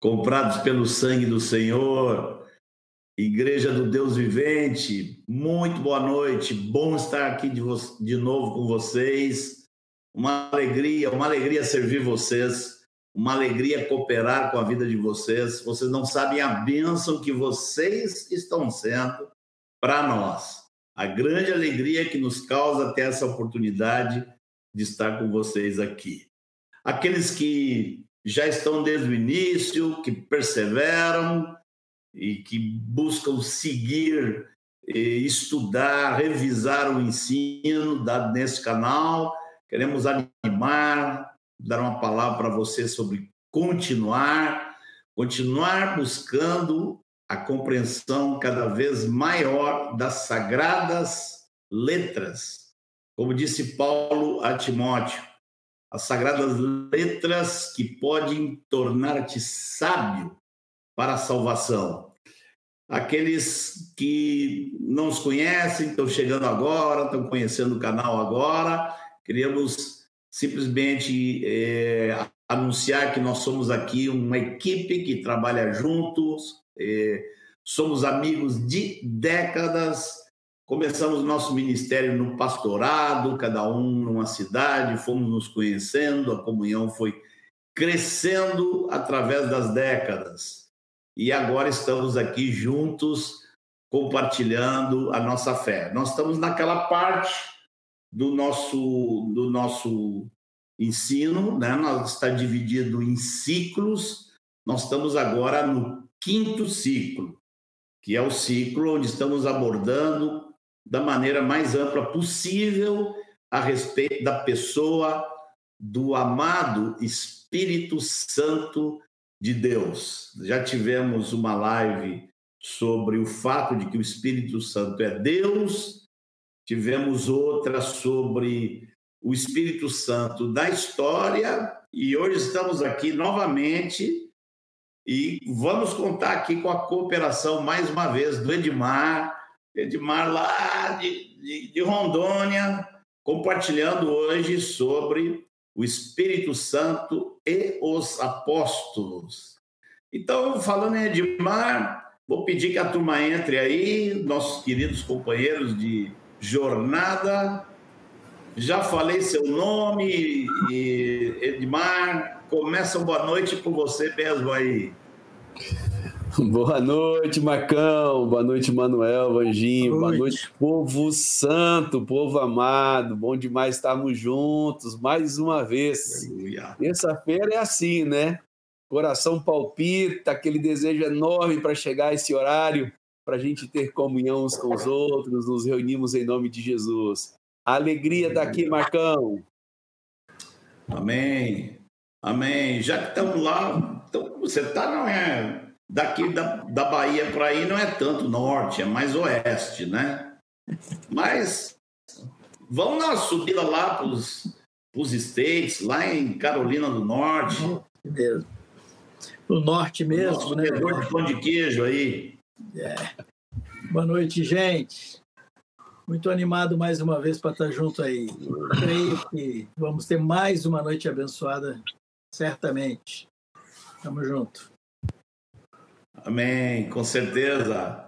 comprados pelo sangue do Senhor, Igreja do Deus Vivente, muito boa noite, bom estar aqui de, de novo com vocês. Uma alegria, uma alegria servir vocês, uma alegria cooperar com a vida de vocês. Vocês não sabem a bênção que vocês estão sendo para nós. A grande alegria que nos causa ter essa oportunidade de estar com vocês aqui. Aqueles que já estão desde o início, que perseveram e que buscam seguir, estudar, revisar o ensino dado nesse canal. Queremos animar, dar uma palavra para você sobre continuar, continuar buscando a compreensão cada vez maior das sagradas letras. Como disse Paulo a Timóteo, as sagradas letras que podem tornar-te sábio para a salvação. Aqueles que não os conhecem, estão chegando agora, estão conhecendo o canal agora, queríamos simplesmente é, anunciar que nós somos aqui uma equipe que trabalha juntos, é, somos amigos de décadas, Começamos nosso ministério no pastorado, cada um numa cidade, fomos nos conhecendo, a comunhão foi crescendo através das décadas. E agora estamos aqui juntos compartilhando a nossa fé. Nós estamos naquela parte do nosso do nosso ensino, né? Nós está dividido em ciclos. Nós estamos agora no quinto ciclo, que é o ciclo onde estamos abordando da maneira mais ampla possível a respeito da pessoa do amado Espírito Santo de Deus. Já tivemos uma live sobre o fato de que o Espírito Santo é Deus, tivemos outra sobre o Espírito Santo da história, e hoje estamos aqui novamente e vamos contar aqui com a cooperação mais uma vez do Edmar, Edmar lá de, de, de Rondônia, compartilhando hoje sobre o Espírito Santo e os apóstolos. Então, falando em Edmar, vou pedir que a turma entre aí, nossos queridos companheiros de jornada. Já falei seu nome, Edmar. Começa boa noite com você mesmo aí. Boa noite, Macão. Boa noite, Manuel, Vanginho. Boa noite. Boa noite, povo santo, povo amado. Bom demais estarmos juntos mais uma vez. Terça-feira é assim, né? Coração palpita, aquele desejo enorme para chegar a esse horário, para a gente ter comunhão uns com os outros, nos reunimos em nome de Jesus. A alegria daqui, Marcão. Amém. Amém. Já que estamos lá, então você está, não é? Daqui da, da Bahia para aí não é tanto norte, é mais oeste, né? Mas vamos uma subida lá para os States, lá em Carolina do Norte. Mesmo. No norte mesmo, Nosso né? de pão de queijo aí. É. Boa noite, gente. Muito animado mais uma vez para estar junto aí. Creio que vamos ter mais uma noite abençoada, certamente. Tamo junto. Amém, com certeza.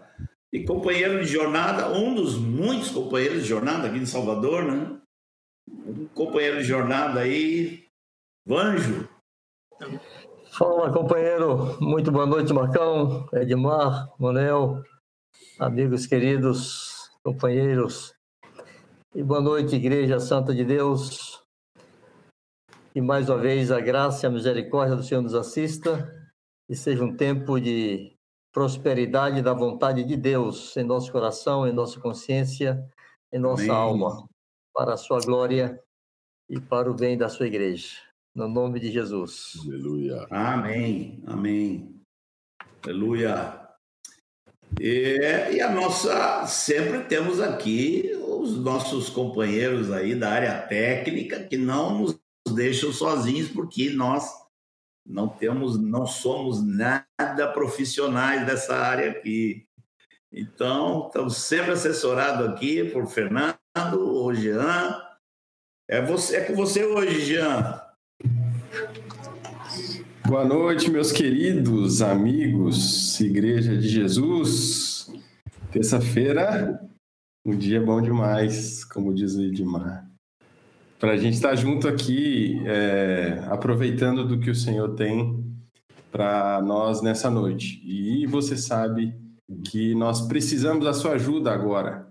E companheiro de jornada, um dos muitos companheiros de jornada aqui em Salvador, né? Um companheiro de jornada aí, Vanjo. Fala, companheiro. Muito boa noite, Marcão, Edmar, Manuel, amigos queridos, companheiros. E boa noite, Igreja Santa de Deus. E mais uma vez a graça e a misericórdia do Senhor nos assista e seja um tempo de prosperidade da vontade de Deus em nosso coração, em nossa consciência, em nossa Amém. alma, para a sua glória e para o bem da sua igreja. No nome de Jesus. Aleluia. Amém. Amém. Aleluia. E, e, a nossa, sempre temos aqui os nossos companheiros aí da área técnica que não nos deixam sozinhos, porque nós não temos, não somos nada profissionais dessa área aqui. Então, estamos sempre assessorados aqui por Fernando ou Jean. É, você, é com você hoje, Jean. Boa noite, meus queridos amigos, Igreja de Jesus. Terça-feira, um dia bom demais, como diz o Edmar. Para a gente estar junto aqui, é, aproveitando do que o Senhor tem para nós nessa noite. E você sabe que nós precisamos da sua ajuda agora,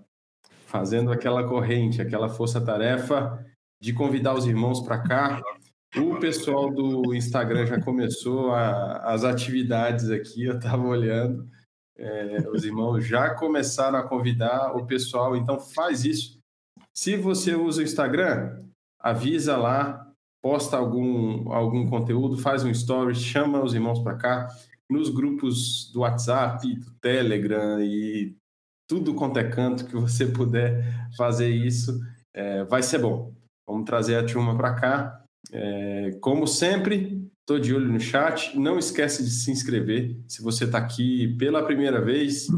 fazendo aquela corrente, aquela força-tarefa de convidar os irmãos para cá. O pessoal do Instagram já começou a, as atividades aqui, eu estava olhando. É, os irmãos já começaram a convidar o pessoal, então faz isso. Se você usa o Instagram, avisa lá, posta algum, algum conteúdo, faz um story, chama os irmãos para cá. Nos grupos do WhatsApp, do Telegram e tudo quanto é canto que você puder fazer isso, é, vai ser bom. Vamos trazer a turma para cá. É, como sempre, estou de olho no chat. Não esquece de se inscrever. Se você está aqui pela primeira vez,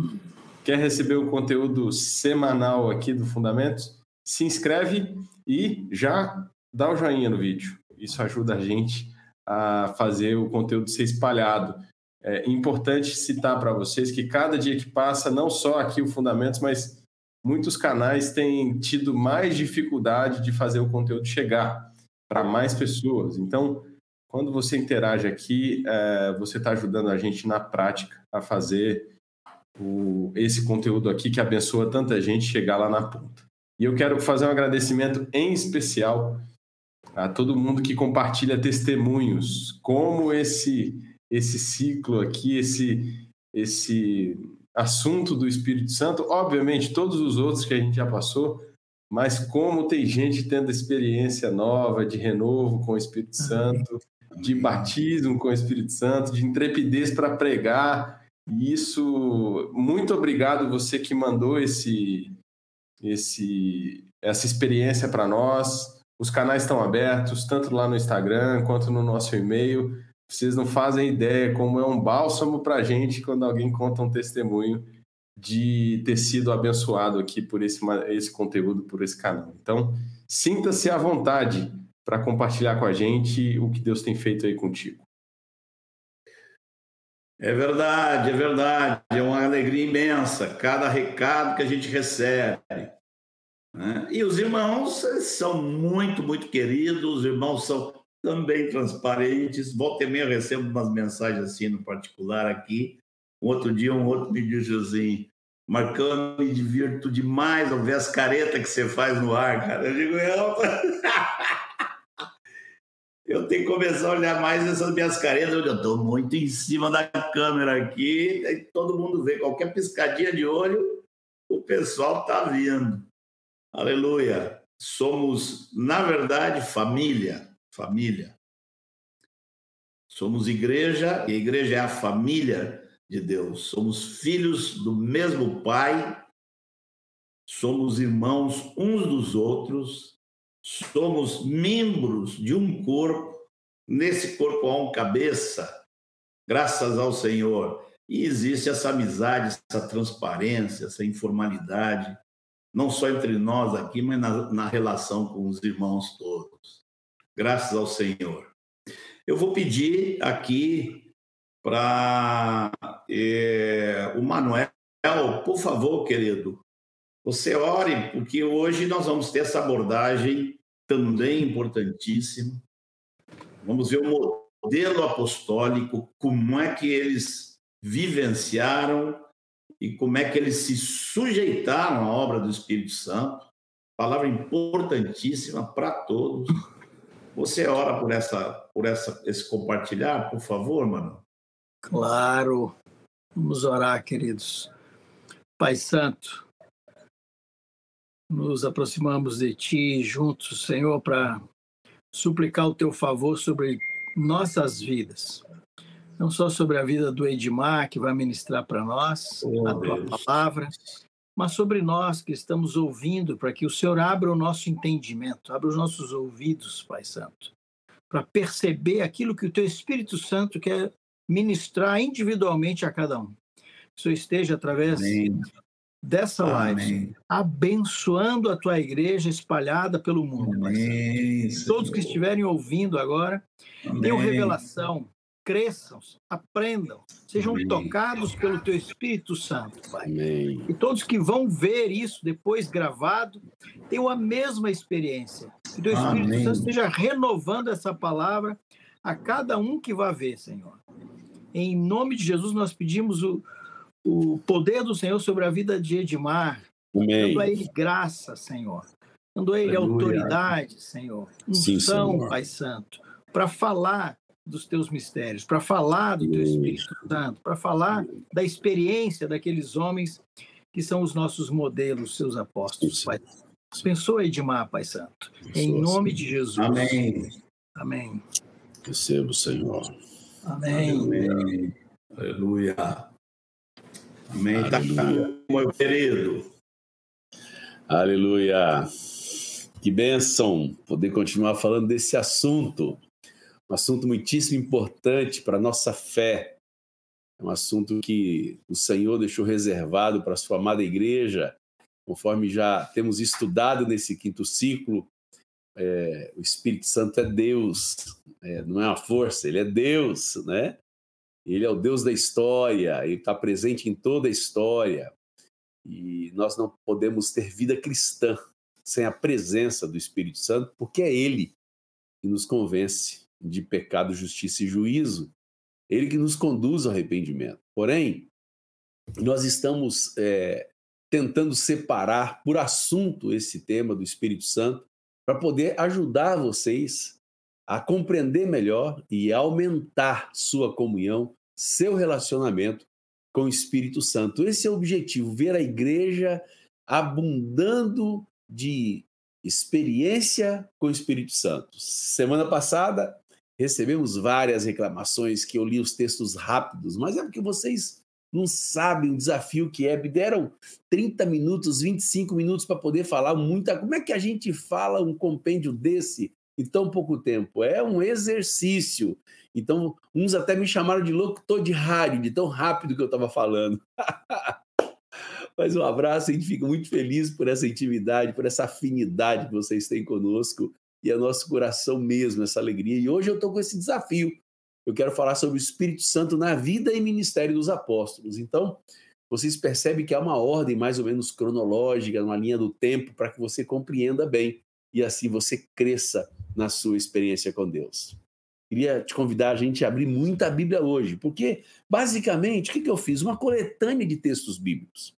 quer receber o conteúdo semanal aqui do Fundamentos, se inscreve e já dá o joinha no vídeo. Isso ajuda a gente a fazer o conteúdo ser espalhado. É importante citar para vocês que cada dia que passa, não só aqui o Fundamentos, mas muitos canais têm tido mais dificuldade de fazer o conteúdo chegar para mais pessoas. Então, quando você interage aqui, é, você está ajudando a gente na prática a fazer o, esse conteúdo aqui que abençoa tanta gente chegar lá na ponta. E eu quero fazer um agradecimento em especial a todo mundo que compartilha testemunhos, como esse esse ciclo aqui, esse esse assunto do Espírito Santo, obviamente todos os outros que a gente já passou, mas como tem gente tendo experiência nova de renovo com o Espírito Santo, de batismo com o Espírito Santo, de intrepidez para pregar. E isso, muito obrigado você que mandou esse esse, essa experiência para nós. Os canais estão abertos, tanto lá no Instagram quanto no nosso e-mail. Vocês não fazem ideia como é um bálsamo para a gente quando alguém conta um testemunho de ter sido abençoado aqui por esse, esse conteúdo, por esse canal. Então, sinta-se à vontade para compartilhar com a gente o que Deus tem feito aí contigo. É verdade, é verdade. É uma alegria imensa cada recado que a gente recebe. Né? E os irmãos são muito, muito queridos, os irmãos são também transparentes. Volta e meia eu recebo umas mensagens assim no particular aqui. Um outro dia, um outro me disse assim: Marcão, me divirto demais ao ver as caretas que você faz no ar, cara. Eu digo, eu. eu tenho que começar a olhar mais essas minhas caretas. Eu estou muito em cima da câmera aqui, e todo mundo vê. Qualquer piscadinha de olho, o pessoal está vindo. Aleluia. Somos, na verdade, família. Família. Somos igreja, e a igreja é a família de Deus. Somos filhos do mesmo Pai, somos irmãos uns dos outros, somos membros de um corpo, nesse corpo há um cabeça, graças ao Senhor. E existe essa amizade, essa transparência, essa informalidade, não só entre nós aqui, mas na, na relação com os irmãos todos. Graças ao Senhor. Eu vou pedir aqui para é, o Manuel, por favor, querido, você ore, porque hoje nós vamos ter essa abordagem também importantíssima. Vamos ver o modelo apostólico, como é que eles vivenciaram e como é que eles se sujeitaram à obra do Espírito Santo. Palavra importantíssima para todos. Você ora por essa, por essa, esse compartilhar, por favor, mano? Claro. Vamos orar, queridos. Pai Santo, nos aproximamos de Ti juntos, Senhor, para suplicar o Teu favor sobre nossas vidas. Não só sobre a vida do Edmar, que vai ministrar para nós oh, a Tua Deus. palavra, mas sobre nós que estamos ouvindo, para que o Senhor abra o nosso entendimento, abra os nossos ouvidos, Pai Santo, para perceber aquilo que o Teu Espírito Santo quer ministrar individualmente a cada um. Que o Senhor esteja através Amém dessa live, abençoando a tua igreja espalhada pelo mundo. Amém, Todos que estiverem ouvindo agora, Amém. tenham revelação cresçam, aprendam, sejam Amém. tocados pelo teu Espírito Santo, Pai. Amém. E todos que vão ver isso depois gravado tenham a mesma experiência. Que o teu Espírito Amém. Santo esteja renovando essa palavra a cada um que vai ver, Senhor. Em nome de Jesus, nós pedimos o, o poder do Senhor sobre a vida de Edmar, Amém. dando a ele graça, Senhor. Dando a ele Aleluia. autoridade, Senhor. Unção, Sim, Pai Santo, para falar dos teus mistérios, para falar do teu Espírito Santo, para falar da experiência daqueles homens que são os nossos modelos, seus apóstolos, Pai. Abençoa Edmar, Pai Santo. Em nome de Jesus. Amém. Amém. Recebo, Senhor. Amém. Amém. Aleluia. Amém. Aleluia. meu querido. Aleluia. Que bênção poder continuar falando desse assunto um assunto muitíssimo importante para a nossa fé. É um assunto que o Senhor deixou reservado para a sua amada igreja, conforme já temos estudado nesse quinto ciclo. É, o Espírito Santo é Deus, é, não é uma força, ele é Deus, né? Ele é o Deus da história, ele está presente em toda a história. E nós não podemos ter vida cristã sem a presença do Espírito Santo, porque é Ele que nos convence de pecado, justiça e juízo. Ele que nos conduz ao arrependimento. Porém, nós estamos é, tentando separar por assunto esse tema do Espírito Santo para poder ajudar vocês a compreender melhor e aumentar sua comunhão, seu relacionamento com o Espírito Santo. Esse é o objetivo, ver a igreja abundando de experiência com o Espírito Santo. Semana passada recebemos várias reclamações que eu li os textos rápidos, mas é porque vocês não sabem o desafio que é. Me deram 30 minutos, 25 minutos para poder falar muita. Como é que a gente fala um compêndio desse em tão pouco tempo? É um exercício. Então, uns até me chamaram de locutor de rádio, de tão rápido que eu estava falando. Mas um abraço, a gente fica muito feliz por essa intimidade, por essa afinidade que vocês têm conosco e é nosso coração mesmo, essa alegria. E hoje eu estou com esse desafio. Eu quero falar sobre o Espírito Santo na vida e ministério dos apóstolos. Então, vocês percebem que há uma ordem mais ou menos cronológica, uma linha do tempo, para que você compreenda bem e assim você cresça na sua experiência com Deus. Queria te convidar a gente a abrir muita Bíblia hoje, porque, basicamente, o que eu fiz? Uma coletânea de textos bíblicos.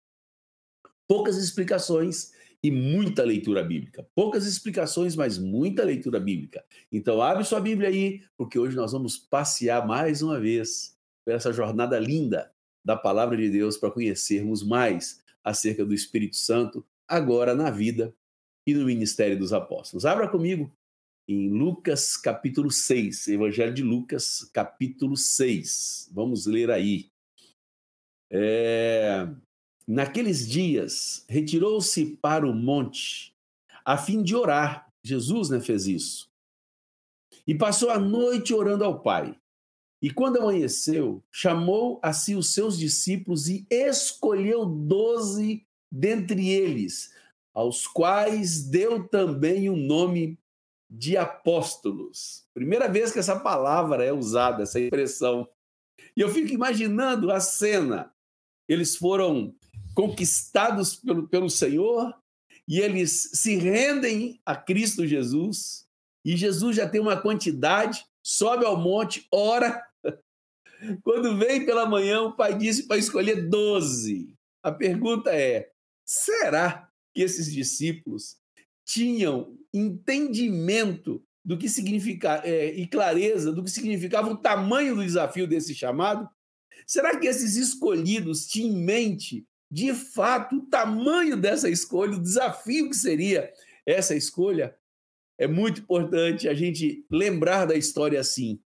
Poucas explicações e muita leitura bíblica. Poucas explicações, mas muita leitura bíblica. Então, abre sua Bíblia aí, porque hoje nós vamos passear mais uma vez por essa jornada linda da palavra de Deus para conhecermos mais acerca do Espírito Santo, agora na vida e no ministério dos apóstolos. Abra comigo em Lucas capítulo 6, Evangelho de Lucas, capítulo 6. Vamos ler aí. É... Naqueles dias, retirou-se para o monte, a fim de orar. Jesus né, fez isso. E passou a noite orando ao Pai. E quando amanheceu, chamou a si os seus discípulos e escolheu doze dentre eles, aos quais deu também o nome de apóstolos. Primeira vez que essa palavra é usada, essa expressão. E eu fico imaginando a cena. Eles foram conquistados pelo, pelo Senhor e eles se rendem a Cristo Jesus. E Jesus já tem uma quantidade, sobe ao monte, ora. Quando vem pela manhã, o pai disse para escolher doze. A pergunta é: será que esses discípulos tinham entendimento do que significa é, e clareza do que significava o tamanho do desafio desse chamado? Será que esses escolhidos tinham em mente de fato, o tamanho dessa escolha, o desafio que seria essa escolha, é muito importante a gente lembrar da história assim.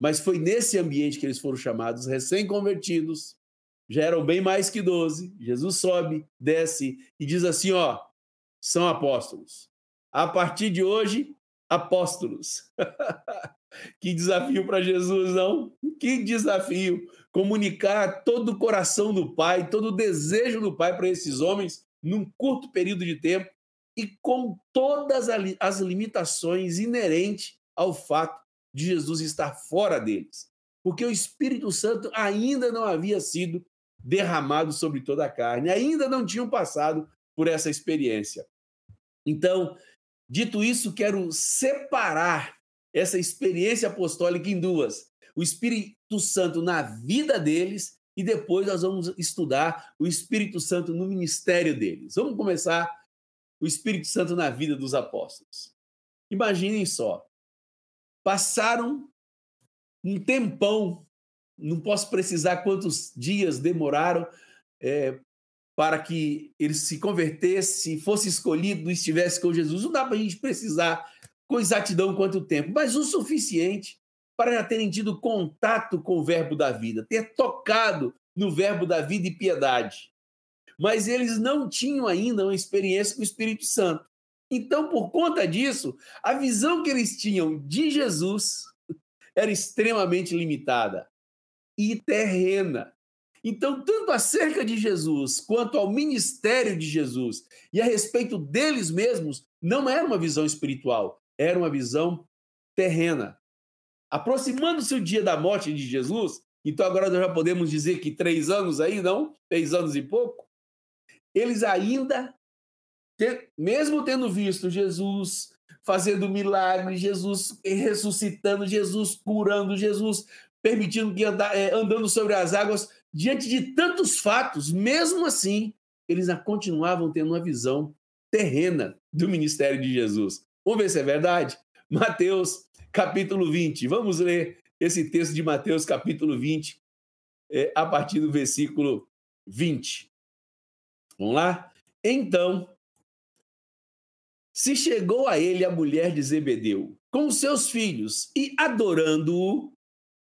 Mas foi nesse ambiente que eles foram chamados, recém-convertidos, já eram bem mais que 12. Jesus sobe, desce e diz assim: ó, são apóstolos. A partir de hoje, apóstolos. que desafio para Jesus, não? Que desafio comunicar todo o coração do Pai, todo o desejo do Pai para esses homens num curto período de tempo e com todas as limitações inerentes ao fato de Jesus estar fora deles. porque o Espírito Santo ainda não havia sido derramado sobre toda a carne, ainda não tinham passado por essa experiência. Então, dito isso, quero separar essa experiência apostólica em duas: o Espírito Santo na vida deles e depois nós vamos estudar o Espírito Santo no ministério deles. Vamos começar o Espírito Santo na vida dos apóstolos. Imaginem só, passaram um tempão, não posso precisar quantos dias demoraram é, para que ele se convertesse, fosse escolhido, estivesse com Jesus. Não dá para a gente precisar com exatidão quanto tempo, mas o suficiente para já terem tido contato com o verbo da vida, ter tocado no verbo da vida e piedade. Mas eles não tinham ainda uma experiência com o Espírito Santo. Então, por conta disso, a visão que eles tinham de Jesus era extremamente limitada e terrena. Então, tanto acerca de Jesus quanto ao ministério de Jesus e a respeito deles mesmos, não era uma visão espiritual, era uma visão terrena. Aproximando-se o dia da morte de Jesus, então agora nós já podemos dizer que três anos aí, não? Três anos e pouco. Eles ainda, mesmo tendo visto Jesus fazendo milagres, Jesus ressuscitando, Jesus curando, Jesus permitindo que andar, é, andando sobre as águas, diante de tantos fatos, mesmo assim, eles continuavam tendo uma visão terrena do ministério de Jesus. Vamos ver se é verdade? Mateus, capítulo 20. Vamos ler esse texto de Mateus, capítulo 20, é, a partir do versículo 20. Vamos lá? Então, se chegou a ele a mulher de Zebedeu com seus filhos e, adorando-o,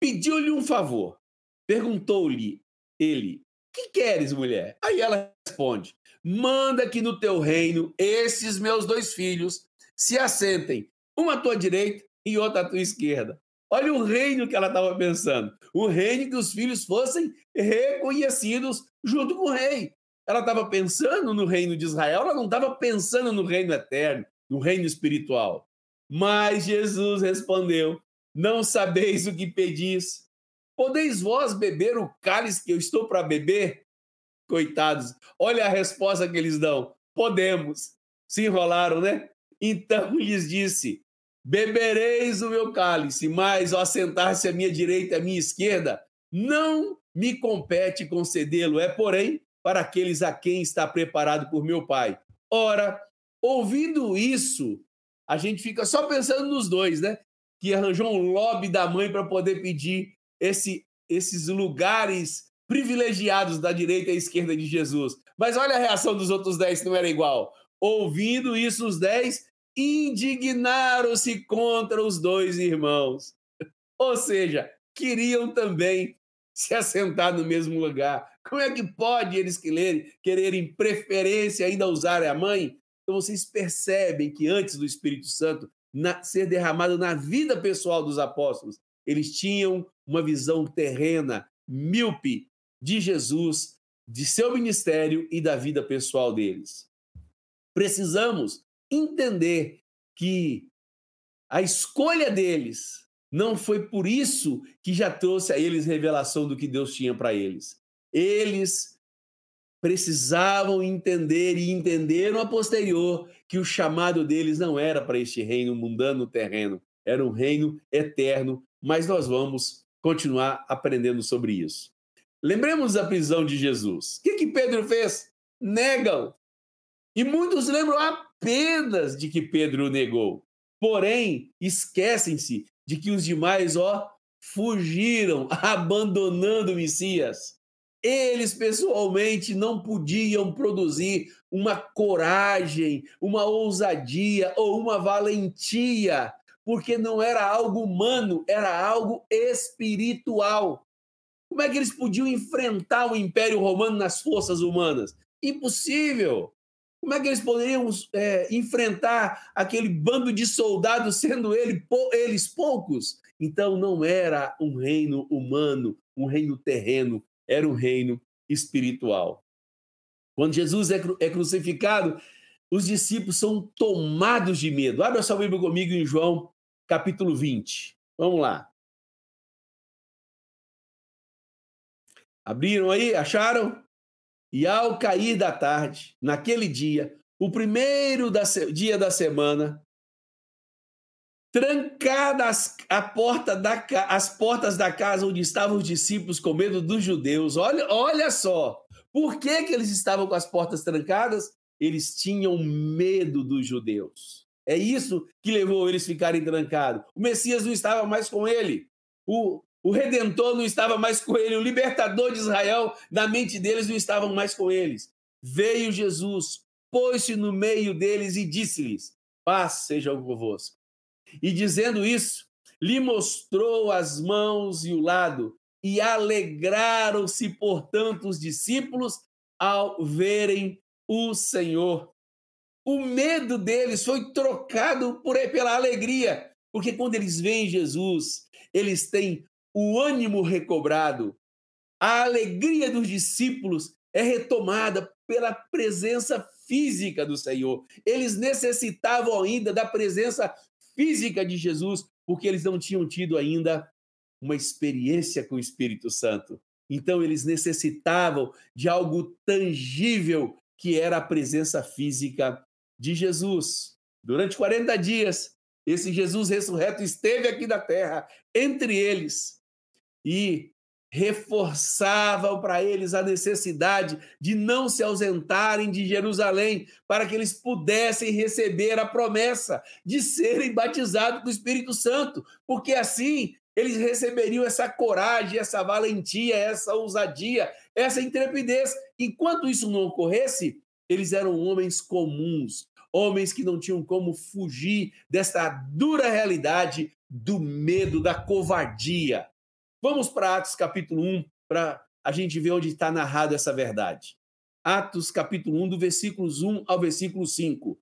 pediu-lhe um favor. Perguntou-lhe ele: Que queres, mulher? Aí ela responde: Manda que no teu reino esses meus dois filhos se assentem, uma à tua direita e outra à tua esquerda. Olha o reino que ela estava pensando. O reino que os filhos fossem reconhecidos junto com o rei. Ela estava pensando no reino de Israel, ela não estava pensando no reino eterno, no reino espiritual. Mas Jesus respondeu: Não sabeis o que pedis. Podeis vós beber o cálice que eu estou para beber? Coitados, olha a resposta que eles dão: Podemos. Se enrolaram, né? Então lhes disse: Bebereis o meu cálice, mas ao sentar-se à minha direita e à minha esquerda, não me compete concedê-lo. É, porém, para aqueles a quem está preparado por meu Pai. Ora, ouvindo isso, a gente fica só pensando nos dois, né? Que arranjou um lobby da mãe para poder pedir esse, esses lugares privilegiados da direita e esquerda de Jesus. Mas olha a reação dos outros dez, não era igual. Ouvindo isso, os dez indignaram-se contra os dois irmãos. Ou seja, queriam também se assentar no mesmo lugar. Como é que pode eles quererem, quererem preferência ainda usarem a mãe? Então vocês percebem que antes do Espírito Santo na, ser derramado na vida pessoal dos apóstolos, eles tinham uma visão terrena, míope de Jesus, de seu ministério e da vida pessoal deles. Precisamos entender que a escolha deles não foi por isso que já trouxe a eles revelação do que Deus tinha para eles. Eles precisavam entender e entenderam a posterior que o chamado deles não era para este reino mundano terreno, era um reino eterno, mas nós vamos continuar aprendendo sobre isso. Lembremos da prisão de Jesus. O que, que Pedro fez? Negam. E muitos lembram apenas de que Pedro negou. Porém, esquecem-se de que os demais, ó, fugiram, abandonando o Messias. Eles pessoalmente não podiam produzir uma coragem, uma ousadia ou uma valentia, porque não era algo humano, era algo espiritual. Como é que eles podiam enfrentar o Império Romano nas forças humanas? Impossível. Como é que eles poderiam é, enfrentar aquele bando de soldados, sendo ele, eles poucos? Então não era um reino humano, um reino terreno, era um reino espiritual. Quando Jesus é, é crucificado, os discípulos são tomados de medo. Abra sua Bíblia comigo em João, capítulo 20. Vamos lá. Abriram aí, acharam? E ao cair da tarde, naquele dia, o primeiro da, dia da semana, trancadas a porta da, as portas da casa onde estavam os discípulos com medo dos judeus. Olha, olha só, por que, que eles estavam com as portas trancadas? Eles tinham medo dos judeus. É isso que levou eles a ficarem trancados. O Messias não estava mais com ele. O, o Redentor não estava mais com ele. O libertador de Israel, na mente deles, não estava mais com eles. Veio Jesus, pôs-se no meio deles e disse-lhes: Paz seja convosco. E dizendo isso, lhe mostrou as mãos e o lado, e alegraram-se, portanto, os discípulos ao verem o Senhor. O medo deles foi trocado por, pela alegria, porque quando eles veem Jesus, eles têm o ânimo recobrado. A alegria dos discípulos é retomada pela presença física do Senhor. Eles necessitavam ainda da presença física de Jesus, porque eles não tinham tido ainda uma experiência com o Espírito Santo. Então, eles necessitavam de algo tangível, que era a presença física de Jesus. Durante 40 dias, esse Jesus ressurreto esteve aqui na terra, entre eles, e reforçavam para eles a necessidade de não se ausentarem de Jerusalém, para que eles pudessem receber a promessa de serem batizados com o Espírito Santo, porque assim eles receberiam essa coragem, essa valentia, essa ousadia, essa intrepidez. Enquanto isso não ocorresse, eles eram homens comuns, homens que não tinham como fugir desta dura realidade do medo, da covardia. Vamos para Atos capítulo 1, para a gente ver onde está narrado essa verdade. Atos capítulo 1, do versículos 1 ao versículo 5.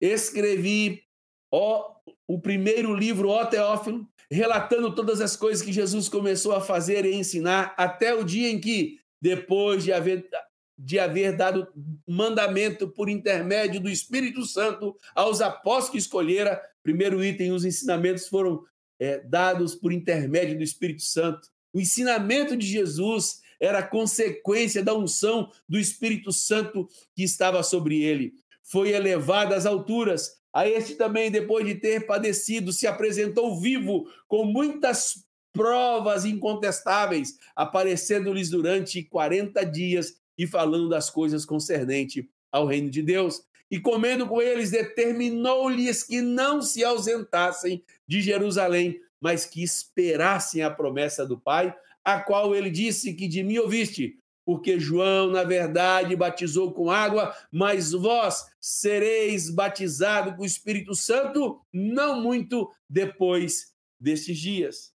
Escrevi ó, o primeiro livro, ó Teófilo, relatando todas as coisas que Jesus começou a fazer e ensinar até o dia em que, depois de haver, de haver dado mandamento por intermédio do Espírito Santo aos apóstolos que escolhera, primeiro item, os ensinamentos foram é, dados por intermédio do Espírito Santo. O ensinamento de Jesus era consequência da unção do Espírito Santo que estava sobre ele. Foi elevado às alturas. A este também, depois de ter padecido, se apresentou vivo, com muitas provas incontestáveis, aparecendo-lhes durante 40 dias e falando das coisas concernentes ao reino de Deus e comendo com eles, determinou-lhes que não se ausentassem de Jerusalém, mas que esperassem a promessa do Pai, a qual ele disse que de mim ouviste, porque João, na verdade, batizou com água, mas vós sereis batizados com o Espírito Santo não muito depois destes dias.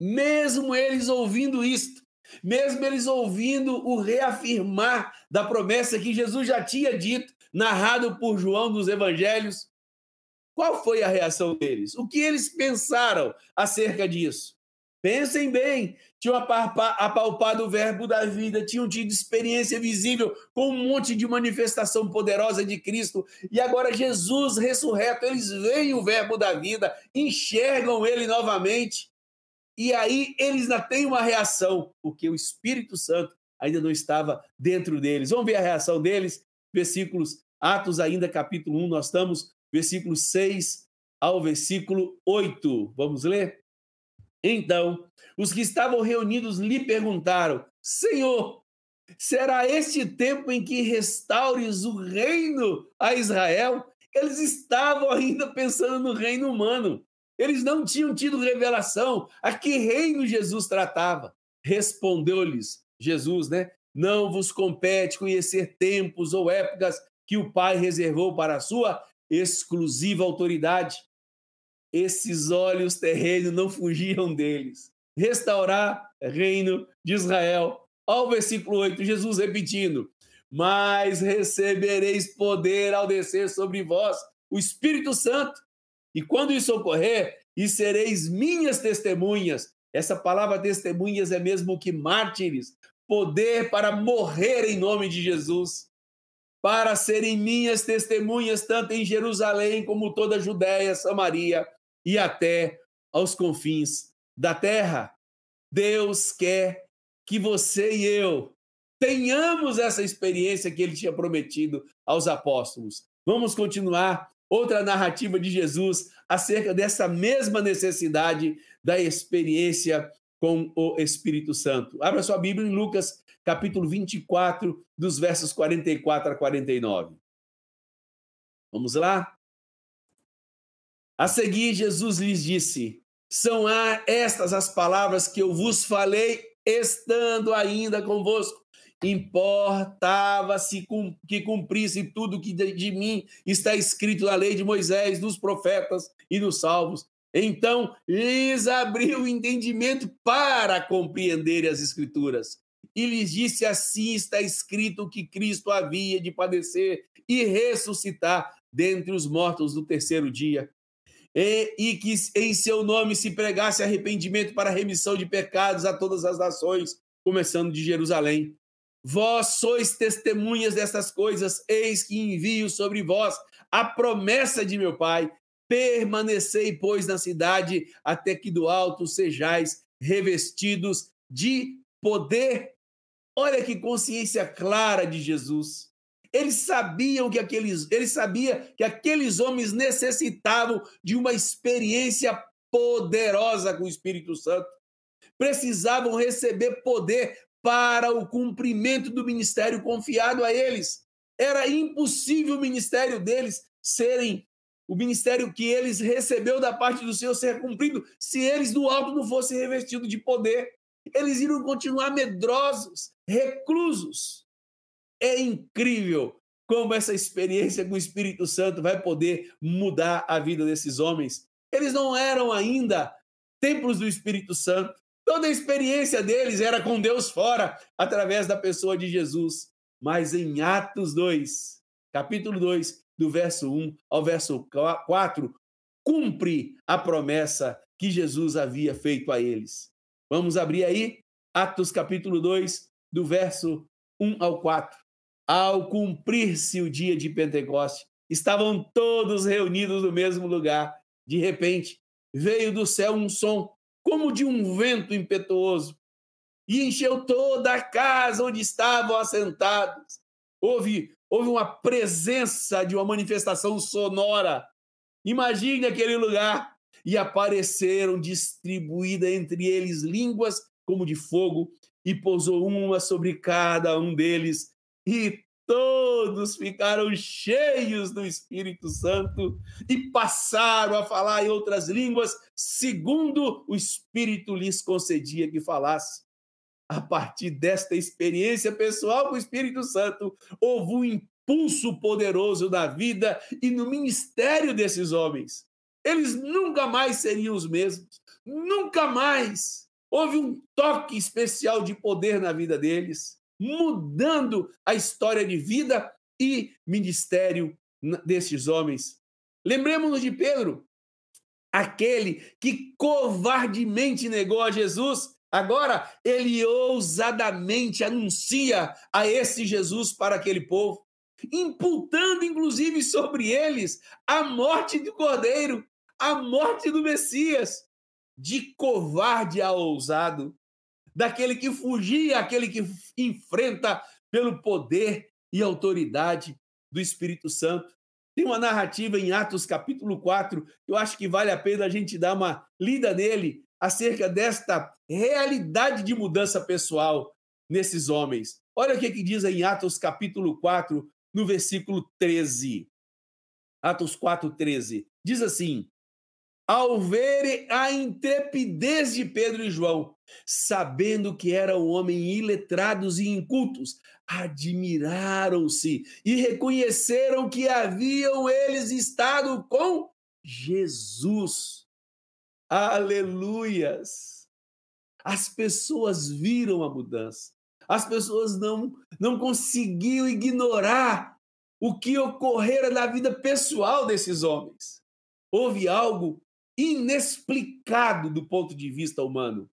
Mesmo eles ouvindo isto, mesmo eles ouvindo o reafirmar da promessa que Jesus já tinha dito, narrado por João dos Evangelhos. Qual foi a reação deles? O que eles pensaram acerca disso? Pensem bem, tinham apalpado o verbo da vida, tinham tido experiência visível com um monte de manifestação poderosa de Cristo, e agora Jesus ressurreto, eles veem o verbo da vida, enxergam ele novamente, e aí eles ainda têm uma reação, porque o Espírito Santo ainda não estava dentro deles. Vamos ver a reação deles versículos, Atos ainda, capítulo 1, nós estamos, versículo 6 ao versículo 8. Vamos ler? Então, os que estavam reunidos lhe perguntaram: Senhor, será este tempo em que restaures o reino a Israel? Eles estavam ainda pensando no reino humano. Eles não tinham tido revelação a que reino Jesus tratava. Respondeu-lhes Jesus, né? Não vos compete conhecer tempos ou épocas que o Pai reservou para a sua exclusiva autoridade. Esses olhos terrenos não fugiam deles. Restaurar reino de Israel. Olha o versículo 8, Jesus repetindo: Mas recebereis poder ao descer sobre vós o Espírito Santo. E quando isso ocorrer, e sereis minhas testemunhas. Essa palavra testemunhas é mesmo que mártires, poder para morrer em nome de Jesus, para serem minhas testemunhas, tanto em Jerusalém como toda a Judéia, Samaria e até aos confins da terra. Deus quer que você e eu tenhamos essa experiência que ele tinha prometido aos apóstolos. Vamos continuar outra narrativa de Jesus acerca dessa mesma necessidade da experiência com o Espírito Santo. Abra sua Bíblia em Lucas, capítulo 24, dos versos 44 a 49. Vamos lá? A seguir, Jesus lhes disse: São estas as palavras que eu vos falei, estando ainda convosco. Importava-se que cumprisse tudo que de mim está escrito na lei de Moisés, nos profetas e nos salvos. Então lhes abriu o entendimento para compreenderem as Escrituras. E lhes disse: Assim está escrito que Cristo havia de padecer e ressuscitar dentre os mortos no terceiro dia e, e que em seu nome se pregasse arrependimento para remissão de pecados a todas as nações, começando de Jerusalém. Vós sois testemunhas dessas coisas, eis que envio sobre vós a promessa de meu Pai. Permanecei, pois, na cidade, até que do alto sejais revestidos de poder. Olha que consciência clara de Jesus. Eles sabiam que aqueles, ele sabia que aqueles homens necessitavam de uma experiência poderosa com o Espírito Santo. Precisavam receber poder para o cumprimento do ministério confiado a eles. Era impossível o ministério deles serem o ministério que eles recebeu da parte do Senhor ser cumprido se eles do alto não fossem revestidos de poder. Eles iriam continuar medrosos, reclusos. É incrível como essa experiência com o Espírito Santo vai poder mudar a vida desses homens. Eles não eram ainda templos do Espírito Santo. Toda a experiência deles era com Deus fora, através da pessoa de Jesus. Mas em Atos 2, capítulo 2, do verso 1 ao verso 4, cumpre a promessa que Jesus havia feito a eles. Vamos abrir aí Atos capítulo 2, do verso 1 ao 4 ao cumprir-se o dia de Pentecoste, estavam todos reunidos no mesmo lugar. De repente, veio do céu um som, como de um vento impetuoso, e encheu toda a casa onde estavam assentados. Houve, houve uma presença de uma manifestação sonora. Imagine aquele lugar. E apareceram distribuídas entre eles línguas como de fogo, e pousou uma sobre cada um deles e todos ficaram cheios do Espírito Santo e passaram a falar em outras línguas, segundo o Espírito lhes concedia que falasse. A partir desta experiência pessoal com o Espírito Santo, houve um impulso poderoso na vida e no ministério desses homens. Eles nunca mais seriam os mesmos, nunca mais. Houve um toque especial de poder na vida deles mudando a história de vida e ministério desses homens. Lembremos-nos de Pedro, aquele que covardemente negou a Jesus. Agora, ele ousadamente anuncia a esse Jesus para aquele povo, imputando inclusive sobre eles a morte do Cordeiro, a morte do Messias. De covarde a ousado, daquele que fugia, aquele que enfrenta pelo poder e autoridade do Espírito Santo. Tem uma narrativa em Atos capítulo 4, que eu acho que vale a pena a gente dar uma lida nele, acerca desta realidade de mudança pessoal nesses homens. Olha o que, que diz em Atos capítulo 4, no versículo 13. Atos 4, 13. Diz assim: ao verem a intrepidez de Pedro e João, sabendo que eram homens iletrados e incultos, admiraram-se e reconheceram que haviam eles estado com Jesus. Aleluias! As pessoas viram a mudança. As pessoas não, não conseguiam ignorar o que ocorrera na vida pessoal desses homens. Houve algo inexplicado do ponto de vista humano.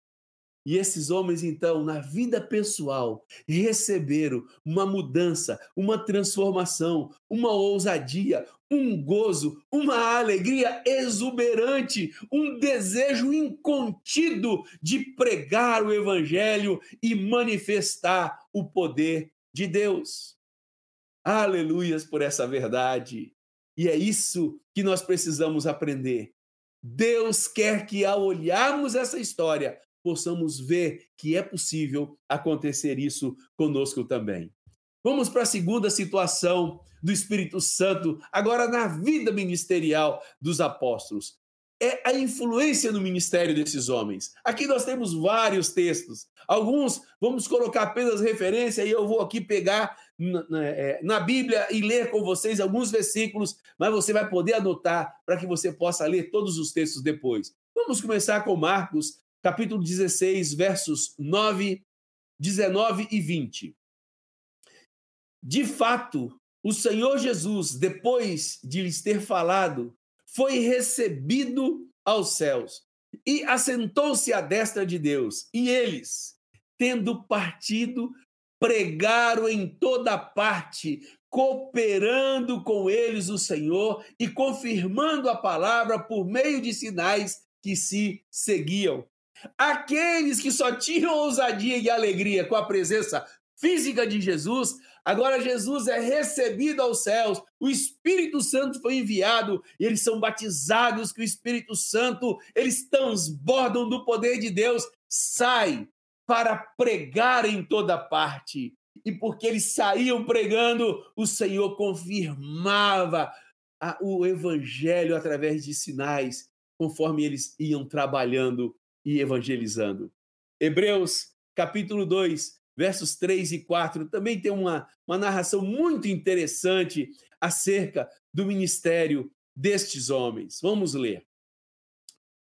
E esses homens, então, na vida pessoal, receberam uma mudança, uma transformação, uma ousadia, um gozo, uma alegria exuberante, um desejo incontido de pregar o evangelho e manifestar o poder de Deus. Aleluias por essa verdade. E é isso que nós precisamos aprender. Deus quer que, ao olharmos essa história, possamos ver que é possível acontecer isso conosco também. Vamos para a segunda situação do Espírito Santo, agora na vida ministerial dos apóstolos. É a influência no ministério desses homens. Aqui nós temos vários textos. Alguns vamos colocar apenas referência e eu vou aqui pegar na, na, é, na Bíblia e ler com vocês alguns versículos, mas você vai poder anotar para que você possa ler todos os textos depois. Vamos começar com Marcos, capítulo 16, versos 9, 19 e 20. De fato, o Senhor Jesus, depois de lhes ter falado, foi recebido aos céus e assentou-se à destra de Deus. E eles, tendo partido, pregaram em toda parte, cooperando com eles o Senhor e confirmando a palavra por meio de sinais que se seguiam. Aqueles que só tinham ousadia e alegria com a presença física de Jesus, agora Jesus é recebido aos céus, o Espírito Santo foi enviado, e eles são batizados com o Espírito Santo, eles transbordam do poder de Deus, sai para pregar em toda parte. E porque eles saíam pregando, o Senhor confirmava o evangelho através de sinais, conforme eles iam trabalhando e evangelizando. Hebreus, capítulo 2, versos 3 e 4, também tem uma, uma narração muito interessante acerca do ministério destes homens. Vamos ler.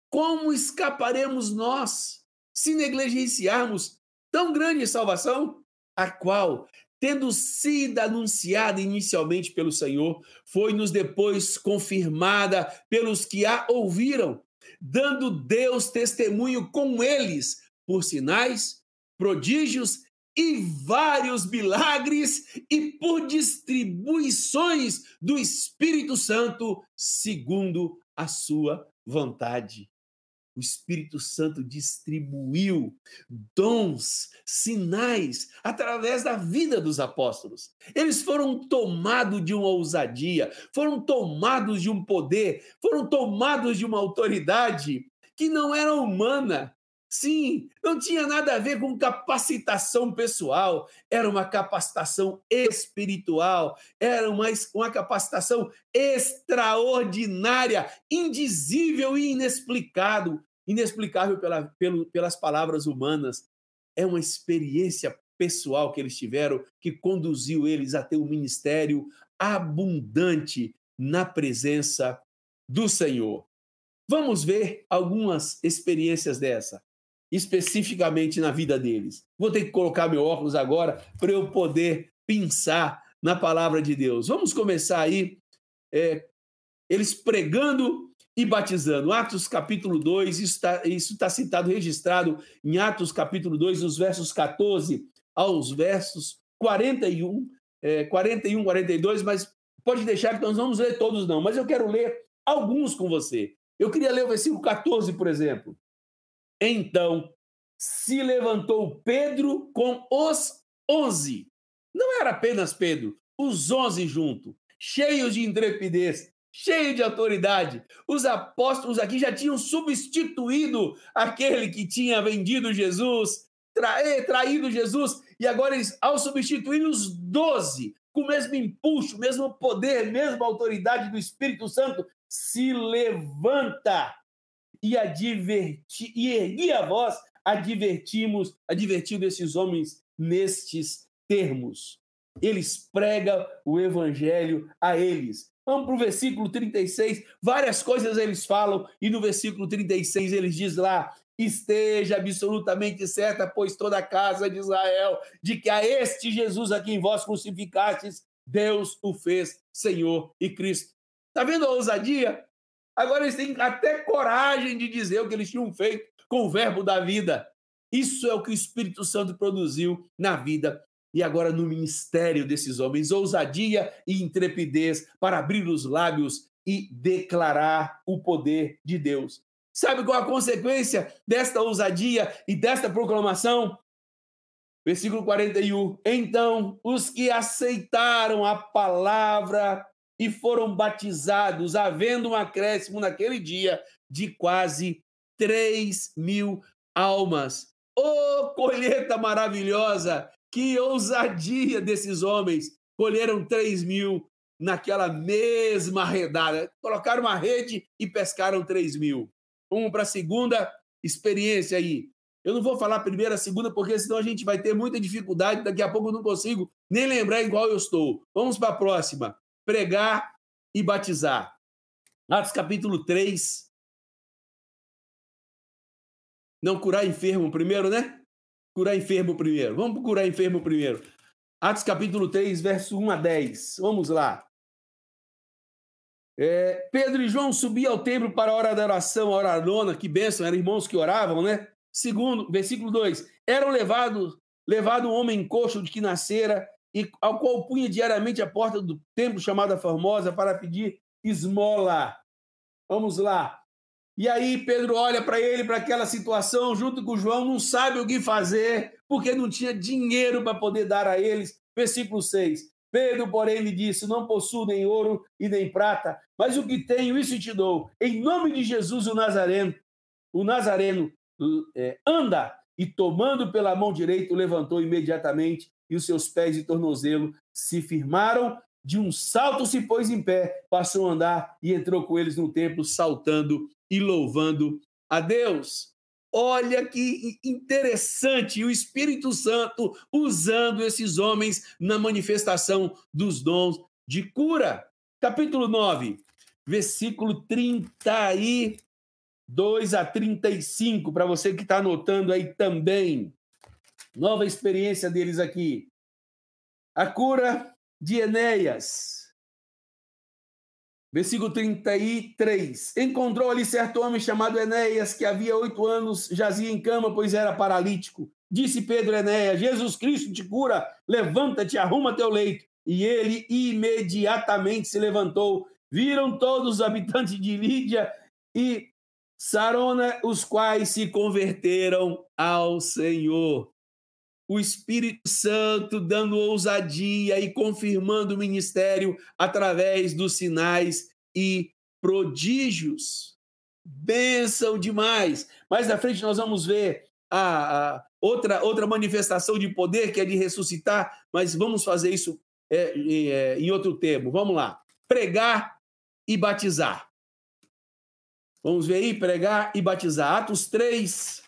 Como escaparemos nós se negligenciarmos tão grande salvação, a qual, tendo sido anunciada inicialmente pelo Senhor, foi-nos depois confirmada pelos que a ouviram, dando Deus testemunho com eles por sinais, prodígios e vários milagres e por distribuições do Espírito Santo segundo a sua vontade. O Espírito Santo distribuiu dons, sinais através da vida dos apóstolos. Eles foram tomados de uma ousadia, foram tomados de um poder, foram tomados de uma autoridade que não era humana. Sim, não tinha nada a ver com capacitação pessoal, era uma capacitação espiritual, era uma, uma capacitação extraordinária, indizível e inexplicável, inexplicável pela, pelo, pelas palavras humanas. É uma experiência pessoal que eles tiveram que conduziu eles a ter um ministério abundante na presença do Senhor. Vamos ver algumas experiências dessa, especificamente na vida deles. Vou ter que colocar meu óculos agora para eu poder pensar na palavra de Deus. Vamos começar aí, é, eles pregando e batizando. Atos capítulo 2, isso está tá citado, registrado em Atos capítulo 2, nos versos 14 aos versos 41, é, 41, 42, mas pode deixar que nós não vamos ler todos não, mas eu quero ler alguns com você. Eu queria ler o versículo 14, por exemplo. Então se levantou Pedro com os onze. Não era apenas Pedro, os onze junto, cheios de intrepidez, cheio de autoridade. Os apóstolos aqui já tinham substituído aquele que tinha vendido Jesus, tra traído Jesus, e agora eles, ao substituir os doze, com o mesmo impulso, o mesmo poder, mesma autoridade do Espírito Santo, se levanta e adverti, e ergui a voz, advertimos, advertindo esses homens nestes termos. Eles pregam o evangelho a eles. Vamos para o versículo 36, várias coisas eles falam, e no versículo 36 eles diz lá: esteja absolutamente certa, pois toda a casa de Israel, de que a este Jesus a quem vós crucificastes, Deus o fez Senhor e Cristo. Está vendo a ousadia? Agora eles têm até coragem de dizer o que eles tinham feito com o verbo da vida. Isso é o que o Espírito Santo produziu na vida e agora no ministério desses homens, ousadia e intrepidez para abrir os lábios e declarar o poder de Deus. Sabe qual a consequência desta ousadia e desta proclamação? Versículo 41. Então, os que aceitaram a palavra e foram batizados, havendo um acréscimo naquele dia de quase 3 mil almas. Oh, colheita maravilhosa! Que ousadia desses homens! Colheram 3 mil naquela mesma redada. Colocaram uma rede e pescaram 3 mil. Vamos para a segunda experiência aí. Eu não vou falar a primeira, a segunda, porque senão a gente vai ter muita dificuldade. Daqui a pouco eu não consigo nem lembrar em qual eu estou. Vamos para a próxima. Pregar e batizar. Atos capítulo 3. Não curar enfermo primeiro, né? Curar enfermo primeiro. Vamos curar enfermo primeiro. Atos capítulo 3, verso 1 a 10. Vamos lá. É, Pedro e João subiam ao templo para a hora da oração, a hora nona, que bênção, eram irmãos que oravam, né? Segundo, versículo 2: eram levados levado um homem coxo de que nascera, e ao qual punha diariamente a porta do templo chamada Formosa para pedir esmola. Vamos lá. E aí Pedro olha para ele, para aquela situação, junto com João, não sabe o que fazer, porque não tinha dinheiro para poder dar a eles. Versículo 6. Pedro, porém, lhe disse: Não possuo nem ouro e nem prata, mas o que tenho, isso te dou. Em nome de Jesus, o Nazareno, o Nazareno é, anda. E tomando pela mão direita, o levantou imediatamente, e os seus pés e tornozelo se firmaram. De um salto se pôs em pé, passou a andar e entrou com eles no templo, saltando e louvando a Deus. Olha que interessante o Espírito Santo usando esses homens na manifestação dos dons de cura. Capítulo 9, versículo 32 a 35, para você que está anotando aí também. Nova experiência deles aqui. A cura de Enéas. Versículo 33. Encontrou ali certo homem chamado Enéas, que havia oito anos jazia em cama, pois era paralítico. Disse Pedro Enéas: Jesus Cristo te cura, levanta-te, arruma teu leito. E ele imediatamente se levantou. Viram todos os habitantes de Lídia e Sarona, os quais se converteram ao Senhor o Espírito Santo dando ousadia e confirmando o ministério através dos sinais e prodígios. Bênção demais! Mais na frente nós vamos ver a, a, outra, outra manifestação de poder que é de ressuscitar, mas vamos fazer isso é, é, em outro tempo. Vamos lá. Pregar e batizar. Vamos ver aí, pregar e batizar. Atos 3,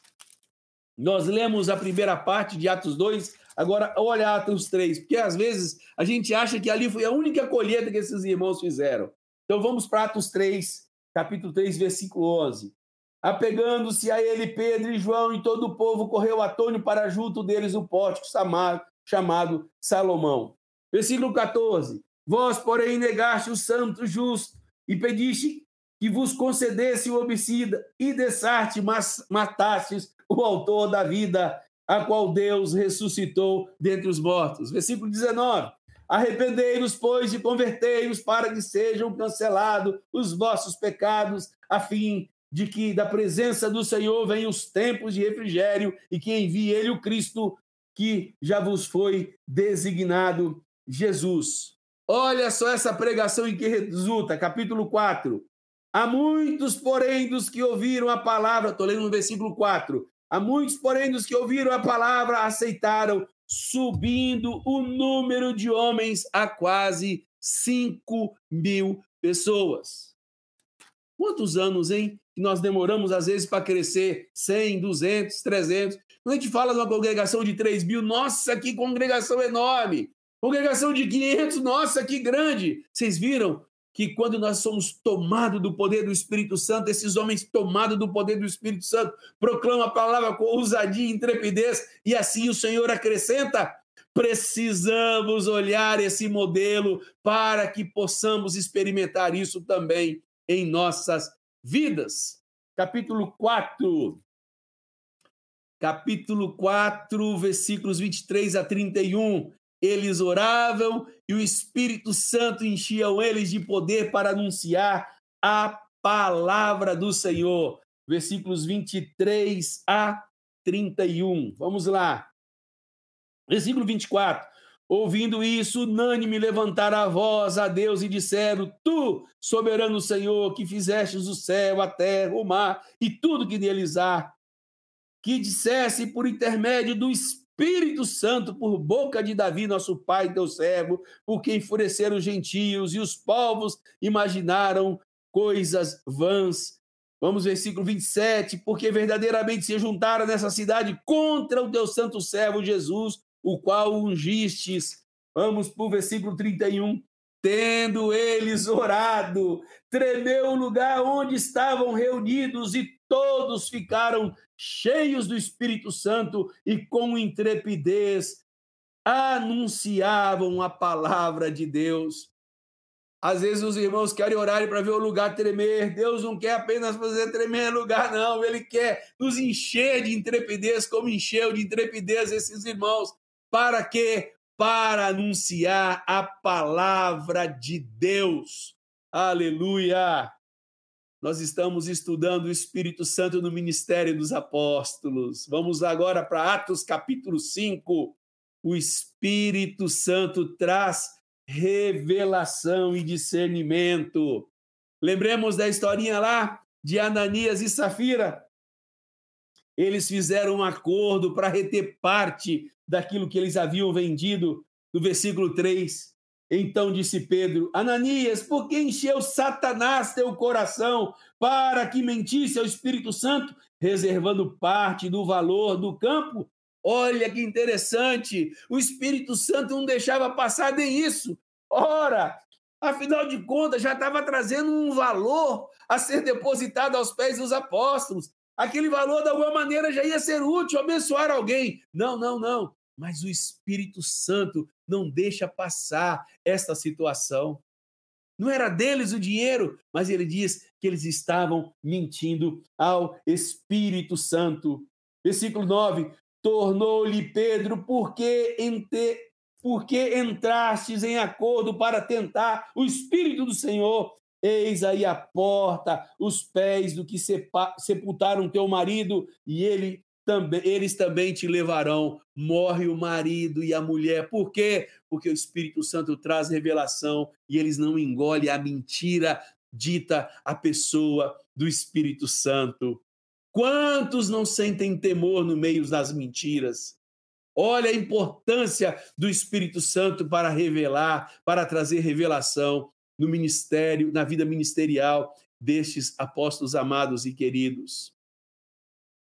nós lemos a primeira parte de Atos 2, agora olha Atos 3, porque às vezes a gente acha que ali foi a única colheita que esses irmãos fizeram. Então vamos para Atos 3, capítulo 3, versículo 11. Apegando-se a ele, Pedro e João e todo o povo correu atônio para junto deles o pórtico chamado Salomão. Versículo 14. Vós, porém, negaste o santo justo e pediste que vos concedesse o homicida e dessarte, mas matastes o autor da vida, a qual Deus ressuscitou dentre os mortos. Versículo 19. Arrependei-vos, pois, e convertei-vos para que sejam cancelados os vossos pecados, a fim de que da presença do Senhor venham os tempos de refrigério e que envie ele o Cristo que já vos foi designado Jesus. Olha só essa pregação em que resulta, capítulo 4. Há muitos, porém, dos que ouviram a palavra, estou lendo no versículo 4, Há muitos, porém, dos que ouviram a palavra aceitaram, subindo o número de homens a quase 5 mil pessoas. Quantos anos, hein? Que nós demoramos, às vezes, para crescer 100, 200, 300. Quando a gente fala de uma congregação de 3 mil, nossa, que congregação enorme! Congregação de 500, nossa, que grande! Vocês viram que quando nós somos tomados do poder do Espírito Santo, esses homens tomados do poder do Espírito Santo proclamam a palavra com ousadia e intrepidez, e assim o Senhor acrescenta: precisamos olhar esse modelo para que possamos experimentar isso também em nossas vidas. Capítulo 4. capítulo 4, versículos 23 a 31. Eles oravam e o Espírito Santo enchia eles de poder para anunciar a palavra do Senhor. Versículos 23 a 31. Vamos lá. Versículo 24. Ouvindo isso, unânime levantaram a voz a Deus e disseram: Tu, soberano Senhor, que fizestes o céu, a terra, o mar e tudo que neles há, que dissesse por intermédio do Espírito Santo, por boca de Davi, nosso pai, teu servo, porque enfureceram os gentios e os povos imaginaram coisas vãs. Vamos, versículo 27, porque verdadeiramente se juntaram nessa cidade contra o teu santo servo Jesus, o qual ungistes. Vamos para o versículo 31. Tendo eles orado, tremeu o lugar onde estavam reunidos e todos ficaram cheios do Espírito Santo e com intrepidez anunciavam a palavra de Deus. Às vezes os irmãos querem orar para ver o lugar tremer. Deus não quer apenas fazer tremer lugar, não. Ele quer nos encher de intrepidez, como encheu de intrepidez esses irmãos. Para quê? Para anunciar a palavra de Deus. Aleluia! Nós estamos estudando o Espírito Santo no ministério dos apóstolos. Vamos agora para Atos capítulo 5. O Espírito Santo traz revelação e discernimento. Lembremos da historinha lá de Ananias e Safira. Eles fizeram um acordo para reter parte daquilo que eles haviam vendido, no versículo 3. Então disse Pedro: Ananias, por que encheu Satanás teu coração para que mentisse ao Espírito Santo, reservando parte do valor do campo Olha que interessante, o Espírito Santo não deixava passar nem isso. Ora, afinal de contas, já estava trazendo um valor a ser depositado aos pés dos apóstolos. Aquele valor, de alguma maneira, já ia ser útil, abençoar alguém. Não, não, não. Mas o Espírito Santo não deixa passar esta situação. Não era deles o dinheiro, mas ele diz que eles estavam mentindo ao Espírito Santo. Versículo 9: tornou-lhe Pedro, porque, ente, porque entrastes em acordo para tentar o Espírito do Senhor. Eis aí a porta, os pés do que sepultaram teu marido, e ele também, eles também te levarão. Morre o marido e a mulher. Por quê? Porque o Espírito Santo traz revelação e eles não engolem a mentira dita à pessoa do Espírito Santo. Quantos não sentem temor no meio das mentiras? Olha a importância do Espírito Santo para revelar, para trazer revelação no ministério, na vida ministerial destes apóstolos amados e queridos.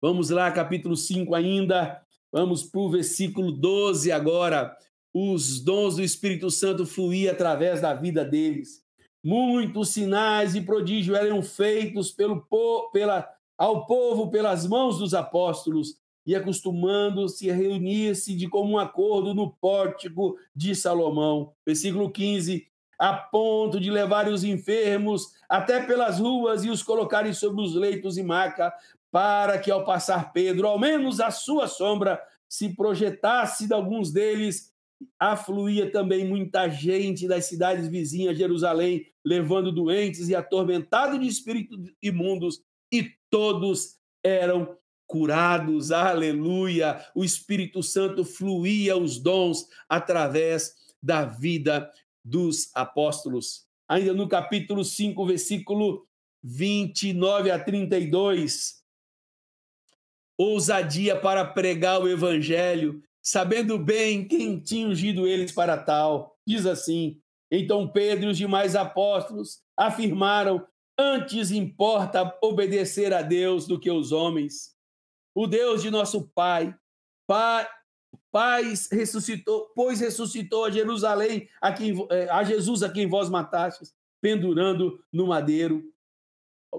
Vamos lá, capítulo 5 ainda. Vamos para o versículo 12 agora. Os dons do Espírito Santo fluíam através da vida deles. Muitos sinais e prodígios eram feitos pelo, pela ao povo pelas mãos dos apóstolos e acostumando-se a reunir-se de comum acordo no pórtico de Salomão. Versículo 15. A ponto de levarem os enfermos até pelas ruas e os colocarem sobre os leitos e maca, para que ao passar Pedro, ao menos a sua sombra, se projetasse de alguns deles, afluía também muita gente das cidades vizinhas de Jerusalém, levando doentes e atormentados de espíritos imundos, e todos eram curados, aleluia. O Espírito Santo fluía os dons através da vida dos apóstolos. Ainda no capítulo 5, versículo 29 a 32. Ousadia para pregar o evangelho, sabendo bem quem tinha ungido eles para tal. Diz assim: Então Pedro e os demais apóstolos afirmaram Antes importa obedecer a Deus do que os homens. O Deus de nosso Pai, Pai, Pai ressuscitou, pois ressuscitou a Jerusalém, a, quem, eh, a Jesus a quem vós matastes, pendurando no madeiro.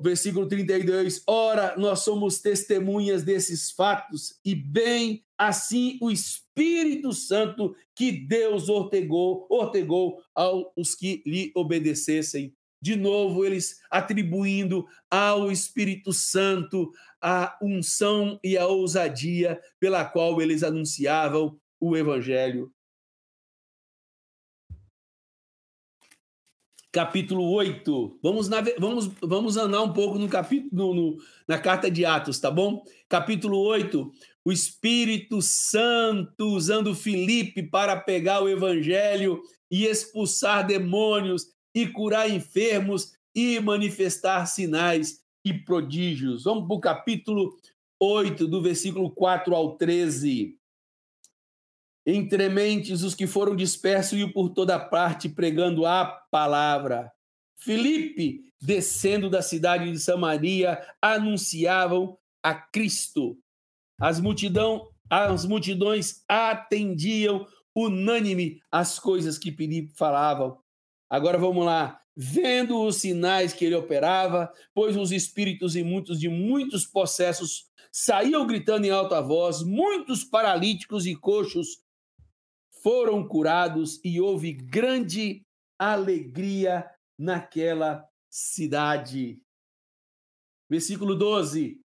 Versículo 32, ora, nós somos testemunhas desses fatos, e bem assim o Espírito Santo que Deus ortegou, ortegou aos que lhe obedecessem. de novo eles atribuindo ao Espírito Santo a unção e a ousadia pela qual eles anunciavam o Evangelho. Capítulo 8. Vamos, vamos, vamos andar um pouco no capítulo no, na carta de Atos, tá bom? Capítulo 8. O Espírito Santo usando Filipe para pegar o evangelho e expulsar demônios e curar enfermos e manifestar sinais e prodígios. Vamos para o capítulo 8, do versículo 4 ao 13. Entre mentes os que foram dispersos e por toda parte pregando a palavra. Filipe, descendo da cidade de Samaria, anunciavam a Cristo. As, multidão, as multidões atendiam unânime as coisas que Filipe falavam. Agora vamos lá. Vendo os sinais que ele operava, pois os espíritos imundos de muitos possessos saíam gritando em alta voz, muitos paralíticos e coxos foram curados e houve grande alegria naquela cidade. Versículo 12.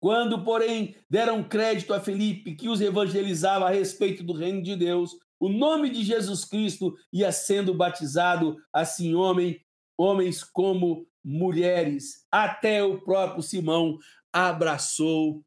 Quando, porém, deram crédito a Felipe, que os evangelizava a respeito do reino de Deus, o nome de Jesus Cristo ia sendo batizado, assim homem, homens como mulheres. Até o próprio Simão abraçou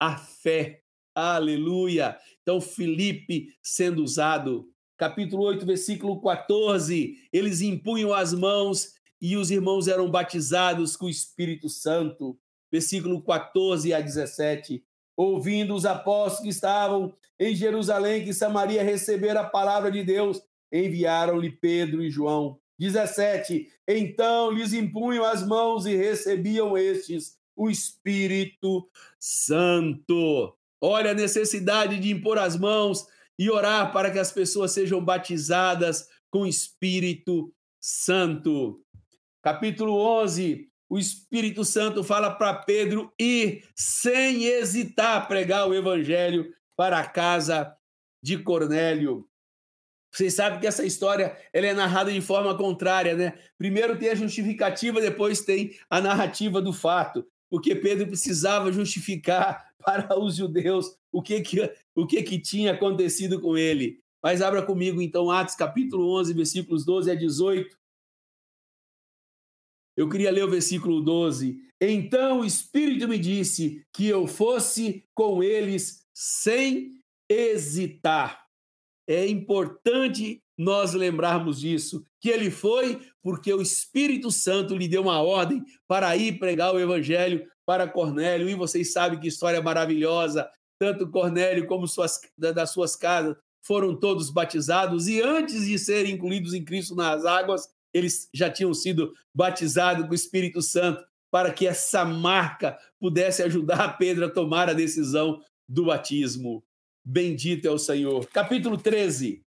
a fé. Aleluia! Então, Felipe sendo usado. Capítulo 8, versículo 14. Eles impunham as mãos e os irmãos eram batizados com o Espírito Santo. Versículo 14 a 17. Ouvindo os apóstolos que estavam em Jerusalém, que Samaria receber a palavra de Deus, enviaram-lhe Pedro e João. 17. Então lhes impunham as mãos e recebiam estes o Espírito Santo. Olha a necessidade de impor as mãos e orar para que as pessoas sejam batizadas com o Espírito Santo. Capítulo 11. O Espírito Santo fala para Pedro ir sem hesitar pregar o evangelho para a casa de Cornélio. Vocês sabem que essa história ela é narrada de forma contrária, né? Primeiro tem a justificativa, depois tem a narrativa do fato porque Pedro precisava justificar para os judeus o que, que, o que, que tinha acontecido com ele. Mas abra comigo então Atos capítulo 11, versículos 12 a 18. Eu queria ler o versículo 12. Então o Espírito me disse que eu fosse com eles sem hesitar. É importante nós lembrarmos disso, que ele foi porque o Espírito Santo lhe deu uma ordem para ir pregar o evangelho para Cornélio, e vocês sabem que história maravilhosa, tanto Cornélio como suas, das suas casas foram todos batizados, e antes de serem incluídos em Cristo nas águas, eles já tinham sido batizados com o Espírito Santo, para que essa marca pudesse ajudar Pedro a tomar a decisão do batismo. Bendito é o Senhor. Capítulo 13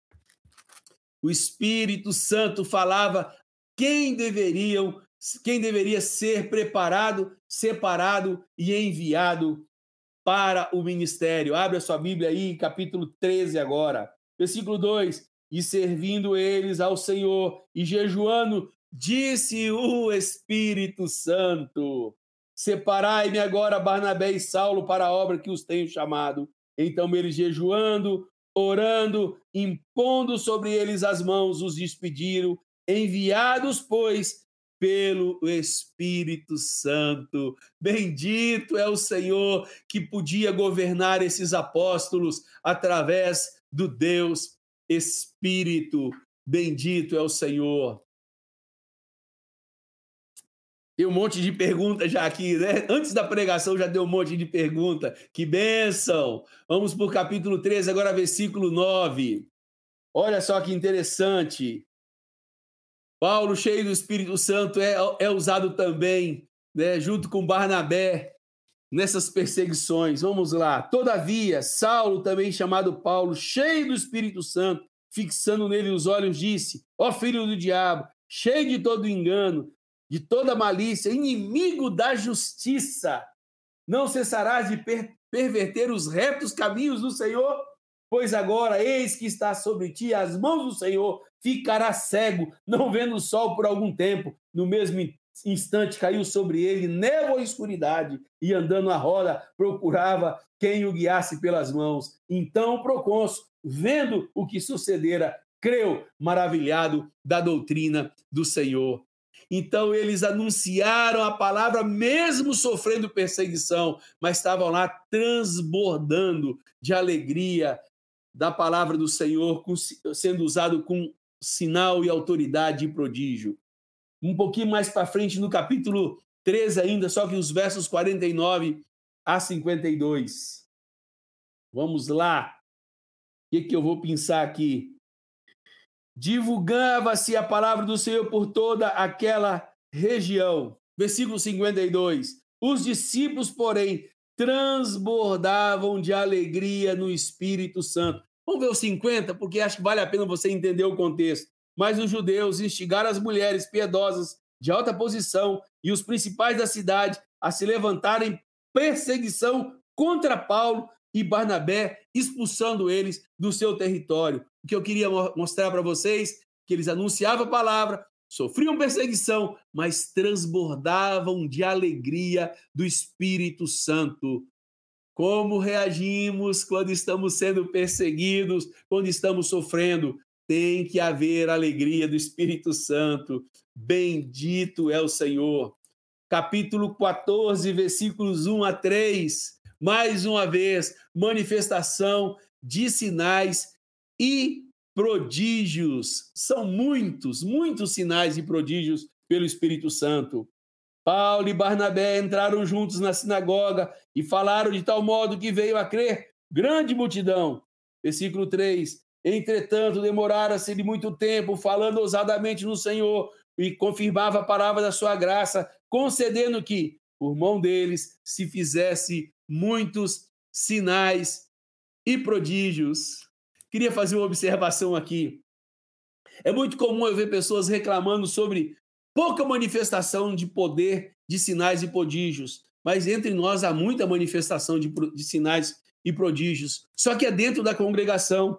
o Espírito Santo falava quem deveriam, quem deveria ser preparado, separado e enviado para o ministério. Abre a sua Bíblia aí, capítulo 13 agora. Versículo 2: E servindo eles ao Senhor e jejuando, disse o Espírito Santo: Separai-me agora Barnabé e Saulo para a obra que os tenho chamado. Então eles jejuando, orando, impondo sobre eles as mãos, os despediram, enviados, pois, pelo Espírito Santo. Bendito é o Senhor que podia governar esses apóstolos através do Deus Espírito. Bendito é o Senhor. Tem um monte de pergunta já aqui, né? Antes da pregação já deu um monte de pergunta. Que bênção! Vamos para o capítulo 13, agora versículo 9. Olha só que interessante. Paulo, cheio do Espírito Santo, é, é usado também, né, junto com Barnabé, nessas perseguições. Vamos lá. Todavia, Saulo, também chamado Paulo, cheio do Espírito Santo, fixando nele os olhos, disse: Ó filho do diabo, cheio de todo engano, de toda malícia, inimigo da justiça. Não cessarás de per perverter os retos caminhos do Senhor? Pois agora, eis que está sobre ti as mãos do Senhor, ficará cego, não vendo o sol por algum tempo. No mesmo instante caiu sobre ele névoa e escuridade, e andando à roda, procurava quem o guiasse pelas mãos. Então o procônsul, vendo o que sucedera, creu, maravilhado da doutrina do Senhor. Então eles anunciaram a palavra, mesmo sofrendo perseguição, mas estavam lá transbordando de alegria da palavra do Senhor, sendo usado com sinal e autoridade e prodígio. Um pouquinho mais para frente, no capítulo 13 ainda, só que os versos 49 a 52. Vamos lá. O que, que eu vou pensar aqui? divulgava-se a palavra do Senhor por toda aquela região. Versículo 52. Os discípulos, porém, transbordavam de alegria no Espírito Santo. Vamos ver o 50, porque acho que vale a pena você entender o contexto. Mas os judeus instigaram as mulheres piedosas de alta posição e os principais da cidade a se levantarem perseguição contra Paulo e Barnabé, expulsando eles do seu território. O que eu queria mostrar para vocês que eles anunciavam a palavra, sofriam perseguição, mas transbordavam de alegria do Espírito Santo. Como reagimos quando estamos sendo perseguidos, quando estamos sofrendo? Tem que haver alegria do Espírito Santo. Bendito é o Senhor. Capítulo 14, versículos 1 a 3 mais uma vez, manifestação de sinais e prodígios. São muitos, muitos sinais e prodígios pelo Espírito Santo. Paulo e Barnabé entraram juntos na sinagoga e falaram de tal modo que veio a crer grande multidão. Versículo 3. Entretanto, demorara-se de muito tempo, falando ousadamente no Senhor, e confirmava a palavra da sua graça, concedendo que, por mão deles, se fizesse muitos sinais e prodígios. Queria fazer uma observação aqui. É muito comum eu ver pessoas reclamando sobre pouca manifestação de poder, de sinais e prodígios, mas entre nós há muita manifestação de, de sinais e prodígios. Só que é dentro da congregação.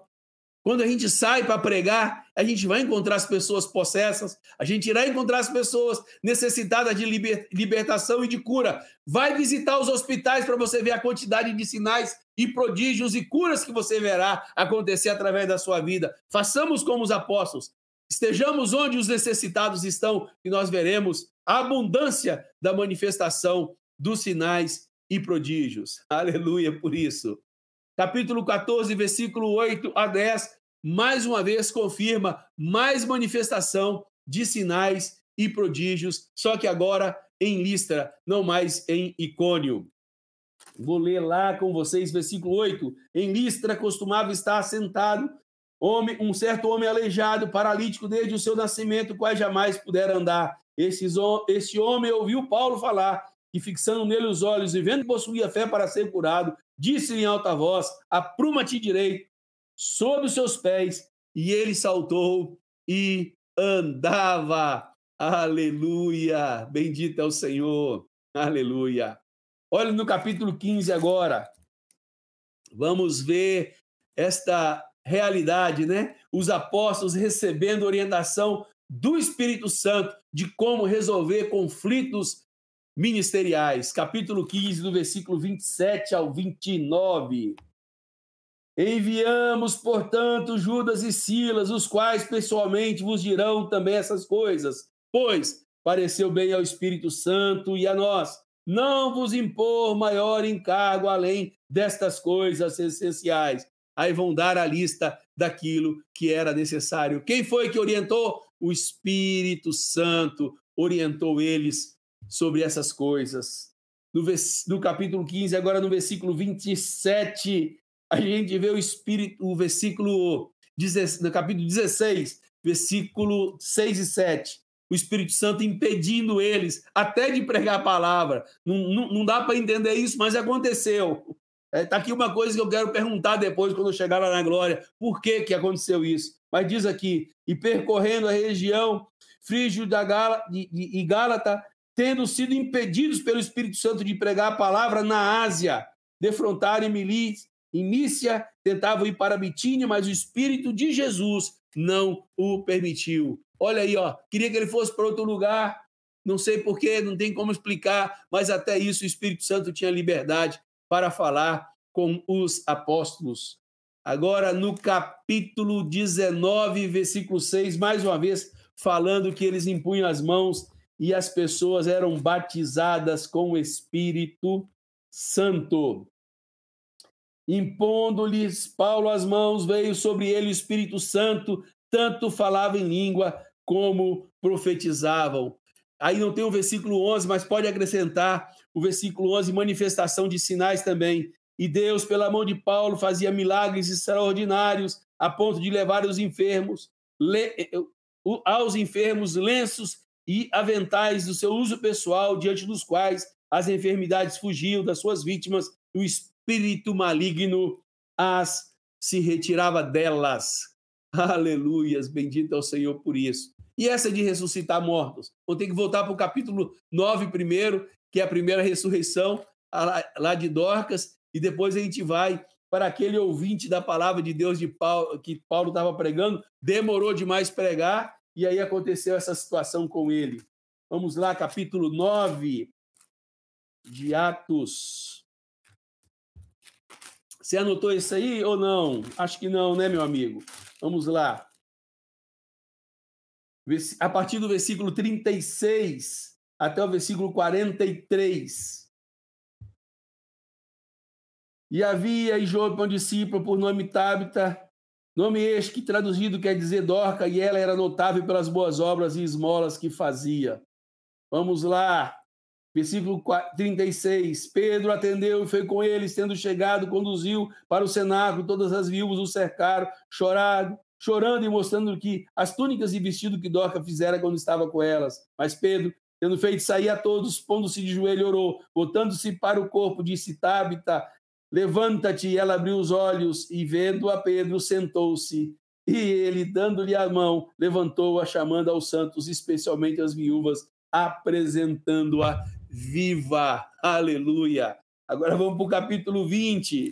Quando a gente sai para pregar, a gente vai encontrar as pessoas possessas, a gente irá encontrar as pessoas necessitadas de liber, libertação e de cura. Vai visitar os hospitais para você ver a quantidade de sinais e prodígios e curas que você verá acontecer através da sua vida. Façamos como os apóstolos. Estejamos onde os necessitados estão e nós veremos a abundância da manifestação dos sinais e prodígios. Aleluia por isso capítulo 14, versículo 8 a 10, mais uma vez confirma mais manifestação de sinais e prodígios, só que agora em Listra, não mais em Icônio. Vou ler lá com vocês, versículo 8. Em Listra costumava estar sentado homem, um certo homem aleijado, paralítico desde o seu nascimento, quase jamais pudera andar. Esse, homem ouviu Paulo falar e, fixando nele os olhos e vendo que possuía fé para ser curado, disse em alta voz: Apruma-te direito sob os seus pés. E ele saltou e andava. Aleluia! Bendito é o Senhor. Aleluia. Olha no capítulo 15 agora. Vamos ver esta realidade, né? Os apóstolos recebendo orientação do Espírito Santo de como resolver conflitos ministeriais, capítulo 15, do versículo 27 ao 29. Enviamos, portanto, Judas e Silas, os quais pessoalmente vos dirão também essas coisas, pois pareceu bem ao Espírito Santo e a nós não vos impor maior encargo além destas coisas essenciais. Aí vão dar a lista daquilo que era necessário. Quem foi que orientou? O Espírito Santo orientou eles sobre essas coisas. No, no capítulo 15, agora no versículo 27, a gente vê o Espírito, o versículo, no capítulo 16, versículo 6 e 7 o Espírito Santo impedindo eles até de pregar a palavra. Não, não, não dá para entender isso, mas aconteceu. Está é, tá aqui uma coisa que eu quero perguntar depois, quando eu chegar lá na glória: por que, que aconteceu isso? Mas diz aqui: e percorrendo a região frígio da Gala, e, e Gálata, tendo sido impedidos pelo Espírito Santo de pregar a palavra na Ásia, defrontaram Emili em Mícia, tentavam ir para Bitínia, mas o Espírito de Jesus não o permitiu. Olha aí, ó, queria que ele fosse para outro lugar, não sei porquê, não tem como explicar, mas até isso o Espírito Santo tinha liberdade para falar com os apóstolos. Agora, no capítulo 19, versículo 6, mais uma vez, falando que eles impunham as mãos e as pessoas eram batizadas com o Espírito Santo. Impondo-lhes Paulo as mãos, veio sobre ele o Espírito Santo, tanto falava em língua como profetizavam. Aí não tem o versículo 11, mas pode acrescentar o versículo 11, manifestação de sinais também. E Deus, pela mão de Paulo, fazia milagres extraordinários, a ponto de levar os enfermos, aos enfermos lenços e aventais do seu uso pessoal, diante dos quais as enfermidades fugiam das suas vítimas, e o espírito maligno as se retirava delas. Aleluias, bendito é o Senhor por isso. E essa de ressuscitar mortos? Vou ter que voltar para o capítulo 9 primeiro, que é a primeira ressurreição lá de Dorcas, e depois a gente vai para aquele ouvinte da palavra de Deus de Paulo, que Paulo estava pregando, demorou demais pregar, e aí aconteceu essa situação com ele. Vamos lá, capítulo 9 de Atos. Você anotou isso aí ou não? Acho que não, né, meu amigo? Vamos lá a partir do versículo 36 até o versículo 43. E havia em Jope um discípulo por nome Tabita, nome este que traduzido quer dizer Dorca, e ela era notável pelas boas obras e esmolas que fazia. Vamos lá, versículo 36. Pedro atendeu e foi com eles, tendo chegado, conduziu para o cenáculo, todas as viúvas o cercaram, choraram, chorando e mostrando que as túnicas e vestido que Dorca fizera quando estava com elas. Mas Pedro, tendo feito sair a todos, pondo-se de joelho, orou, voltando-se para o corpo, disse: Tabita, levanta-te. E ela abriu os olhos e, vendo a Pedro, sentou-se. E ele, dando-lhe a mão, levantou-a, chamando aos santos, especialmente as viúvas, apresentando-a viva. Aleluia. Agora vamos para o capítulo 20.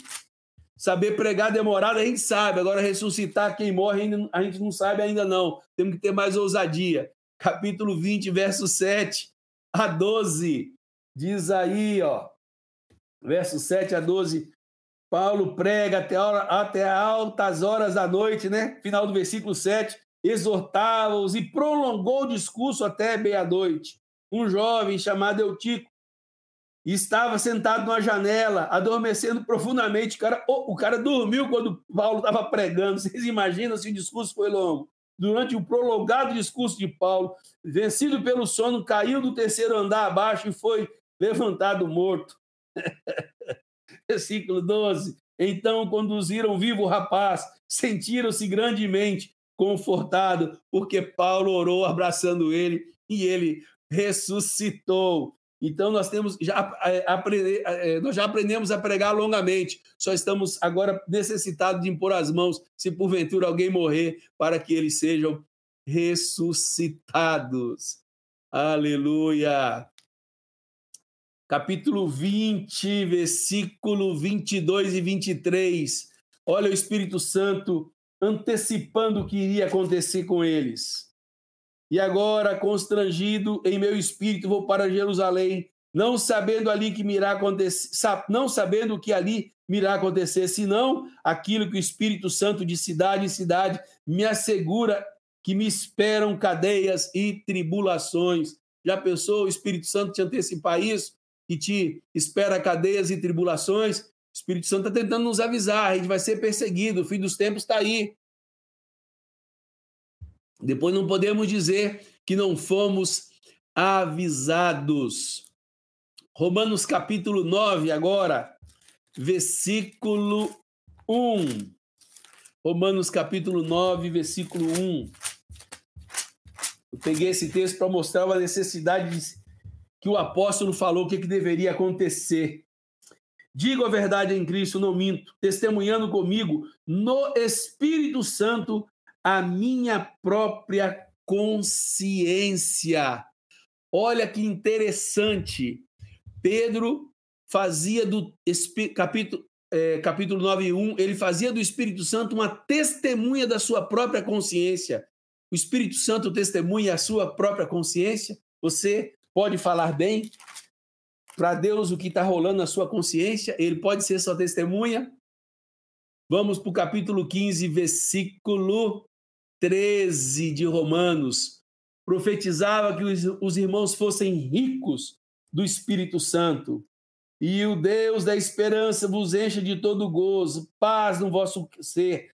Saber pregar demorado a gente sabe, agora ressuscitar quem morre a gente não sabe ainda não. Temos que ter mais ousadia. Capítulo 20, verso 7 a 12. Diz aí, ó. Verso 7 a 12. Paulo prega até, hora, até altas horas da noite, né? Final do versículo 7. Exortava-os e prolongou o discurso até meia-noite. Um jovem chamado Eutico, estava sentado numa janela, adormecendo profundamente. O cara, o cara dormiu quando Paulo estava pregando. Vocês imaginam se o discurso foi longo? Durante o prolongado discurso de Paulo, vencido pelo sono, caiu do terceiro andar abaixo e foi levantado morto. Versículo 12. Então conduziram vivo o rapaz, sentiram-se grandemente confortado, porque Paulo orou abraçando ele e ele ressuscitou. Então nós temos já é, aprender, é, nós já aprendemos a pregar longamente. Só estamos agora necessitados de impor as mãos, se porventura alguém morrer, para que eles sejam ressuscitados. Aleluia. Capítulo 20, versículo 22 e 23. Olha o Espírito Santo antecipando o que iria acontecer com eles. E agora, constrangido em meu espírito, vou para Jerusalém, não sabendo ali que irá acontecer, não sabendo o que ali irá acontecer, senão aquilo que o Espírito Santo de cidade em cidade me assegura que me esperam cadeias e tribulações. Já pensou o Espírito Santo te antecipar isso? Que te espera cadeias e tribulações? O Espírito Santo está tentando nos avisar, a gente vai ser perseguido, o fim dos tempos está aí. Depois não podemos dizer que não fomos avisados. Romanos capítulo 9, agora, versículo 1. Romanos capítulo 9, versículo 1. Eu peguei esse texto para mostrar uma necessidade de, que o apóstolo falou o que, que deveria acontecer. Digo a verdade em Cristo, não minto, testemunhando comigo no Espírito Santo a minha própria consciência. Olha que interessante. Pedro fazia do capítulo é, capítulo 9, 1, ele fazia do Espírito Santo uma testemunha da sua própria consciência. O Espírito Santo testemunha a sua própria consciência. Você pode falar bem para Deus o que está rolando na sua consciência, ele pode ser sua testemunha. Vamos para o capítulo 15, versículo 13 de Romanos. Profetizava que os, os irmãos fossem ricos do Espírito Santo. E o Deus da esperança vos encha de todo gozo, paz no vosso ser,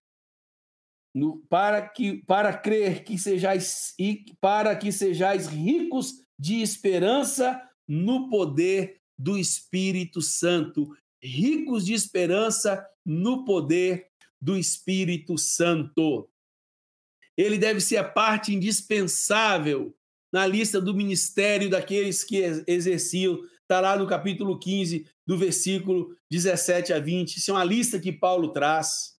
no, para que para crer que sejais e para que sejais ricos de esperança no poder do Espírito Santo, ricos de esperança no poder do Espírito Santo. Ele deve ser a parte indispensável na lista do ministério daqueles que exerciam. Está lá no capítulo 15, do versículo 17 a 20. Isso é uma lista que Paulo traz.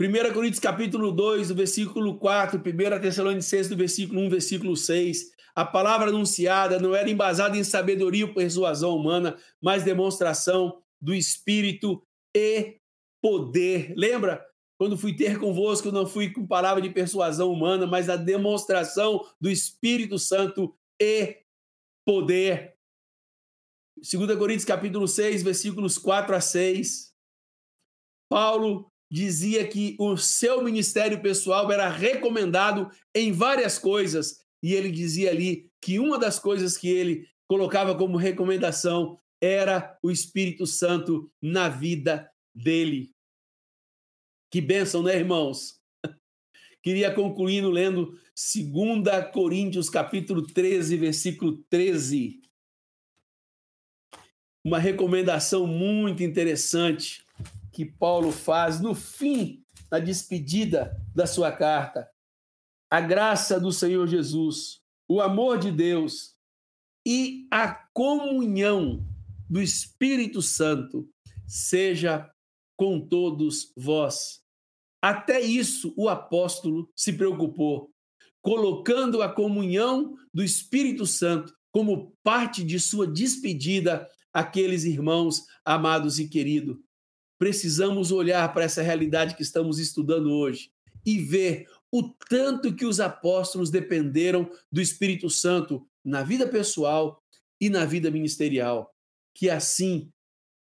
1 Coríntios capítulo 2, do versículo 4, 1 Tessalonicenses do versículo 1, versículo 6. A palavra anunciada não era embasada em sabedoria ou persuasão humana, mas demonstração do Espírito e poder. Lembra? Quando fui ter convosco, não fui com palavra de persuasão humana, mas a demonstração do Espírito Santo e poder. 2 Coríntios capítulo 6, versículos 4 a 6. Paulo dizia que o seu ministério pessoal era recomendado em várias coisas, e ele dizia ali que uma das coisas que ele colocava como recomendação era o Espírito Santo na vida dele. Que bênção, né, irmãos? Queria concluir lendo 2 Coríntios, capítulo 13, versículo 13. Uma recomendação muito interessante que Paulo faz no fim, na despedida da sua carta a graça do Senhor Jesus, o amor de Deus e a comunhão do Espírito Santo seja com todos vós. Até isso o apóstolo se preocupou, colocando a comunhão do Espírito Santo como parte de sua despedida àqueles irmãos amados e queridos. Precisamos olhar para essa realidade que estamos estudando hoje e ver o tanto que os apóstolos dependeram do Espírito Santo na vida pessoal e na vida ministerial. Que assim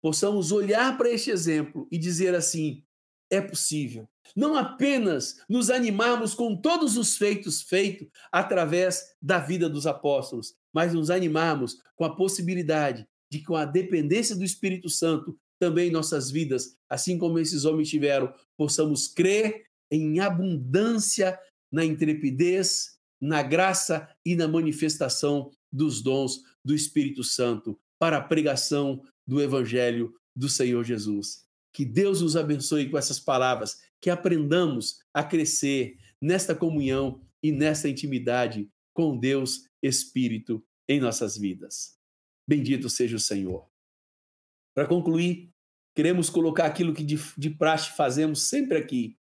possamos olhar para este exemplo e dizer assim: é possível. Não apenas nos animarmos com todos os feitos feitos através da vida dos apóstolos, mas nos animarmos com a possibilidade de, com a dependência do Espírito Santo, também nossas vidas, assim como esses homens tiveram, possamos crer em abundância na intrepidez, na graça e na manifestação dos dons do Espírito Santo para a pregação do Evangelho do Senhor Jesus. Que Deus nos abençoe com essas palavras, que aprendamos a crescer nesta comunhão e nesta intimidade com Deus Espírito em nossas vidas. Bendito seja o Senhor. Para concluir, queremos colocar aquilo que de, de praxe fazemos sempre aqui,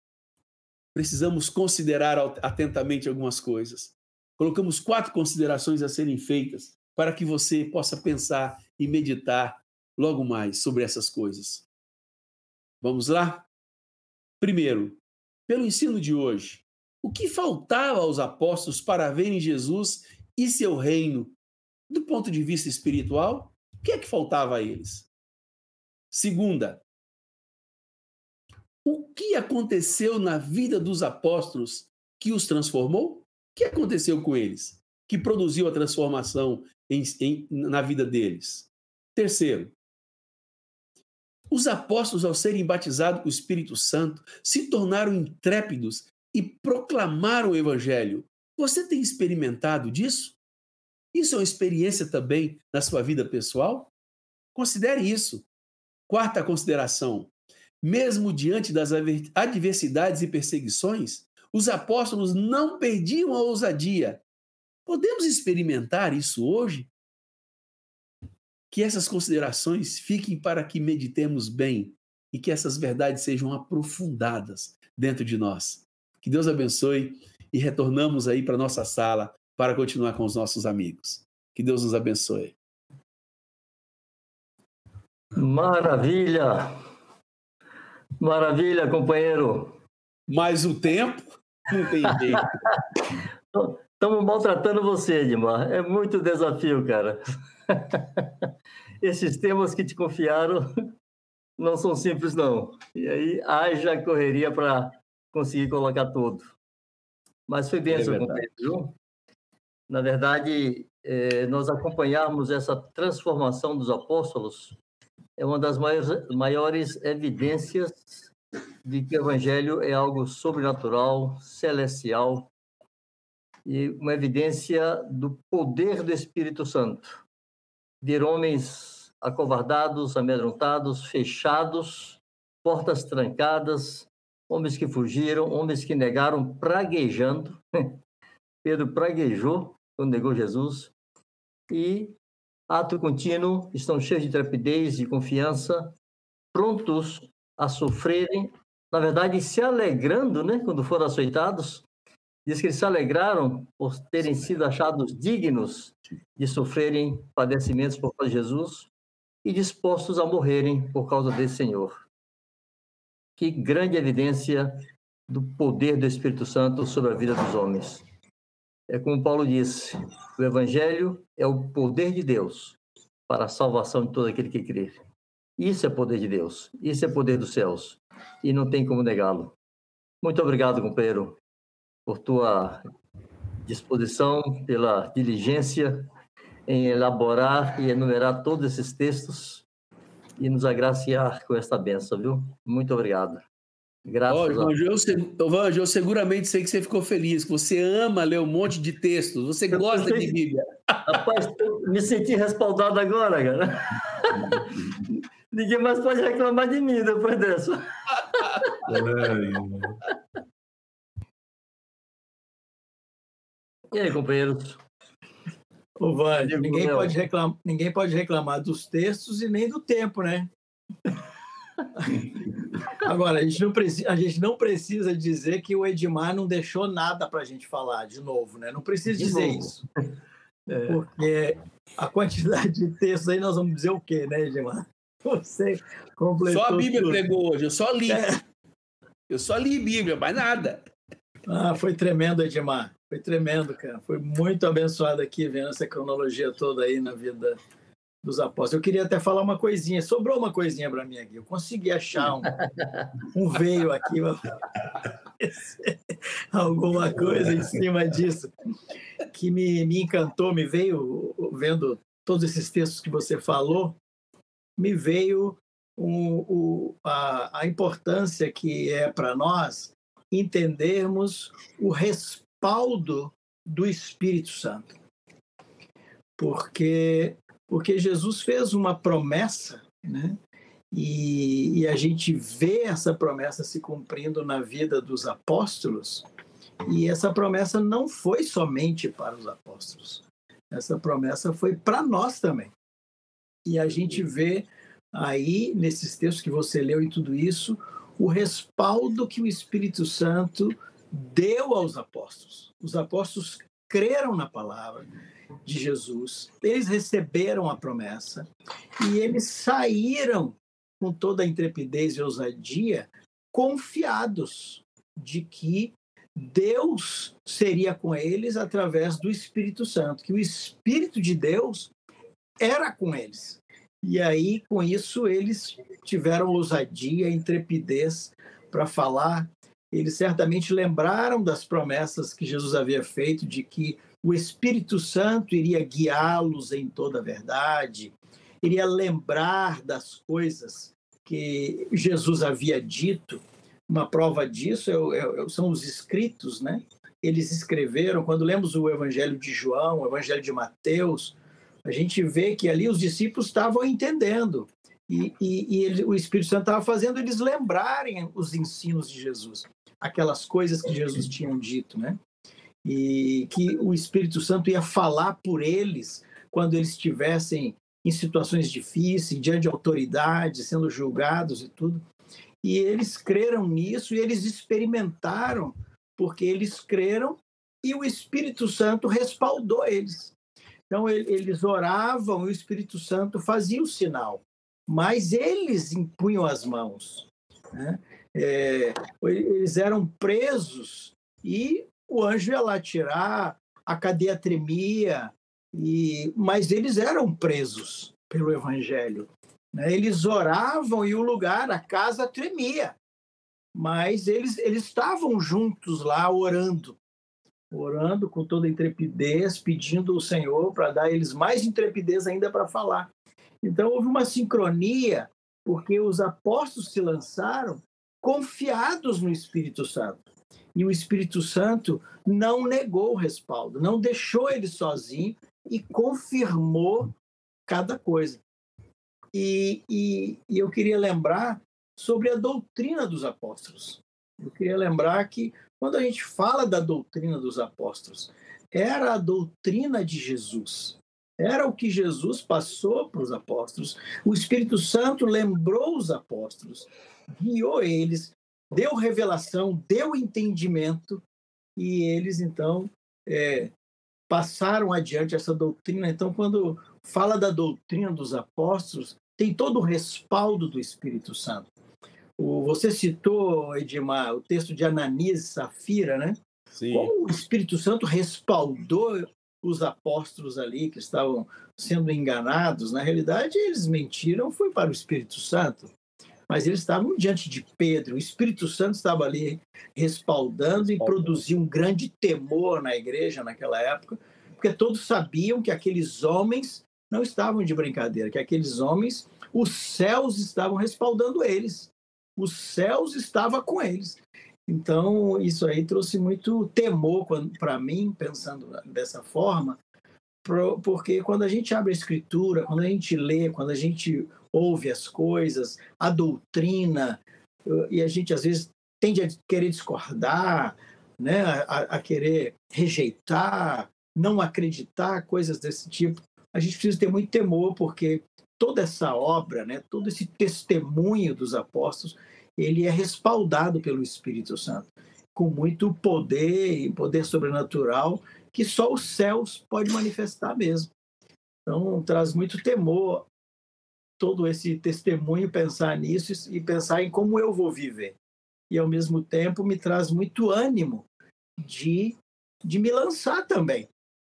precisamos considerar atentamente algumas coisas. Colocamos quatro considerações a serem feitas para que você possa pensar e meditar logo mais sobre essas coisas. Vamos lá? Primeiro, pelo ensino de hoje, o que faltava aos apóstolos para verem Jesus e seu reino do ponto de vista espiritual? O que é que faltava a eles? Segunda, o que aconteceu na vida dos apóstolos que os transformou? O que aconteceu com eles? Que produziu a transformação em, em, na vida deles? Terceiro, os apóstolos, ao serem batizados com o Espírito Santo, se tornaram intrépidos e proclamaram o Evangelho. Você tem experimentado disso? Isso é uma experiência também na sua vida pessoal? Considere isso. Quarta consideração: mesmo diante das adversidades e perseguições, os apóstolos não perdiam a ousadia. Podemos experimentar isso hoje? Que essas considerações fiquem para que meditemos bem e que essas verdades sejam aprofundadas dentro de nós. Que Deus abençoe e retornamos aí para nossa sala para continuar com os nossos amigos. Que Deus nos abençoe. Maravilha! Maravilha, companheiro! Mais o tempo? Não tem jeito. Estamos maltratando você, Edmar. É muito desafio, cara. Esses temas que te confiaram não são simples, não. E aí haja correria para conseguir colocar tudo. Mas foi bem, é companheiro. Na verdade, é, nós acompanharmos essa transformação dos apóstolos é uma das maiores, maiores evidências de que o evangelho é algo sobrenatural, celestial, e uma evidência do poder do Espírito Santo. Ver homens acovardados, amedrontados, fechados, portas trancadas, homens que fugiram, homens que negaram, praguejando. Pedro praguejou quando negou Jesus. E, ato contínuo, estão cheios de trepidez, de confiança, prontos a sofrerem, na verdade, se alegrando, né, quando foram açoitados, Diz que eles se alegraram por terem sido achados dignos de sofrerem padecimentos por causa de Jesus e dispostos a morrerem por causa desse Senhor. Que grande evidência do poder do Espírito Santo sobre a vida dos homens. É como Paulo disse: o Evangelho é o poder de Deus para a salvação de todo aquele que crê. Isso é poder de Deus, isso é poder dos céus, e não tem como negá-lo. Muito obrigado, companheiro por tua disposição, pela diligência em elaborar e enumerar todos esses textos e nos agraciar com esta benção, viu? Muito obrigado. Graças oh, João, a... eu, eu seguramente sei que você ficou feliz, que você ama ler um monte de textos, você eu gosta pensei... de Bíblia. Rapaz, me senti respaldado agora, cara. Ninguém mais pode reclamar de mim depois dessa. E aí, companheiros? Ô, Vande, ninguém, pode reclamar, ninguém pode reclamar dos textos e nem do tempo, né? Agora, a gente, não precisa, a gente não precisa dizer que o Edmar não deixou nada para a gente falar de novo, né? Não precisa de dizer novo. isso. É. Porque a quantidade de textos aí nós vamos dizer o quê, né, Edmar? Você completou Só a Bíblia tudo. pregou hoje, eu só li. É. Eu só li Bíblia, mais nada. Ah, foi tremendo, Edmar. Foi tremendo, cara. Foi muito abençoado aqui vendo essa cronologia toda aí na vida dos apóstolos. Eu queria até falar uma coisinha. Sobrou uma coisinha para mim aqui. Eu consegui achar um, um veio aqui, alguma coisa em cima disso que me, me encantou, me veio vendo todos esses textos que você falou, me veio um, um, a, a importância que é para nós entendermos o respaldo do Espírito Santo. Porque, porque Jesus fez uma promessa, né? E, e, a gente vê essa promessa se cumprindo na vida dos apóstolos, e essa promessa não foi somente para os apóstolos, essa promessa foi para nós também. E a gente vê aí, nesses textos que você leu e tudo isso, o respaldo que o Espírito Santo deu aos apóstolos. Os apóstolos creram na palavra de Jesus, eles receberam a promessa e eles saíram com toda a intrepidez e ousadia, confiados de que Deus seria com eles através do Espírito Santo, que o Espírito de Deus era com eles. E aí, com isso, eles tiveram ousadia, intrepidez para falar. Eles certamente lembraram das promessas que Jesus havia feito de que o Espírito Santo iria guiá-los em toda a verdade, iria lembrar das coisas que Jesus havia dito. Uma prova disso é, é, são os escritos, né? Eles escreveram, quando lemos o Evangelho de João, o Evangelho de Mateus, a gente vê que ali os discípulos estavam entendendo e, e, e ele, o Espírito Santo estava fazendo eles lembrarem os ensinos de Jesus, aquelas coisas que Jesus tinha dito, né? E que o Espírito Santo ia falar por eles quando eles estivessem em situações difíceis, diante de autoridade, sendo julgados e tudo. E eles creram nisso e eles experimentaram, porque eles creram e o Espírito Santo respaldou eles. Então, eles oravam e o Espírito Santo fazia o sinal. mas eles impunham as mãos. Né? É, eles eram presos e o anjo ia lá tirar, a cadeia tremia, e, mas eles eram presos pelo evangelho. Né? Eles oravam e o lugar, a casa tremia, mas eles, eles estavam juntos lá orando, orando com toda intrepidez, pedindo ao Senhor para dar eles mais intrepidez ainda para falar. Então houve uma sincronia, porque os apóstolos se lançaram confiados no Espírito Santo. E o Espírito Santo não negou o respaldo, não deixou ele sozinho e confirmou cada coisa. E, e, e eu queria lembrar sobre a doutrina dos apóstolos. Eu queria lembrar que quando a gente fala da doutrina dos apóstolos, era a doutrina de Jesus. Era o que Jesus passou para os apóstolos. O Espírito Santo lembrou os apóstolos, guiou eles, deu revelação, deu entendimento, e eles então é, passaram adiante essa doutrina. Então, quando fala da doutrina dos apóstolos, tem todo o respaldo do Espírito Santo. O, você citou, Edmar, o texto de Ananias e Safira, né? Sim. Como o Espírito Santo respaldou os apóstolos ali que estavam sendo enganados, na realidade eles mentiram, foi para o Espírito Santo. Mas eles estavam diante de Pedro, o Espírito Santo estava ali respaldando e produziu um grande temor na igreja naquela época, porque todos sabiam que aqueles homens não estavam de brincadeira, que aqueles homens, os céus estavam respaldando eles. Os céus estavam com eles. Então, isso aí trouxe muito temor para mim, pensando dessa forma, porque quando a gente abre a escritura, quando a gente lê, quando a gente ouve as coisas, a doutrina, e a gente às vezes tende a querer discordar, né, a, a querer rejeitar, não acreditar, coisas desse tipo, a gente precisa ter muito temor, porque toda essa obra, né, todo esse testemunho dos apóstolos, ele é respaldado pelo Espírito Santo, com muito poder e poder sobrenatural que só os céus pode manifestar mesmo. Então, traz muito temor todo esse testemunho, pensar nisso e pensar em como eu vou viver. E, ao mesmo tempo, me traz muito ânimo de, de me lançar também,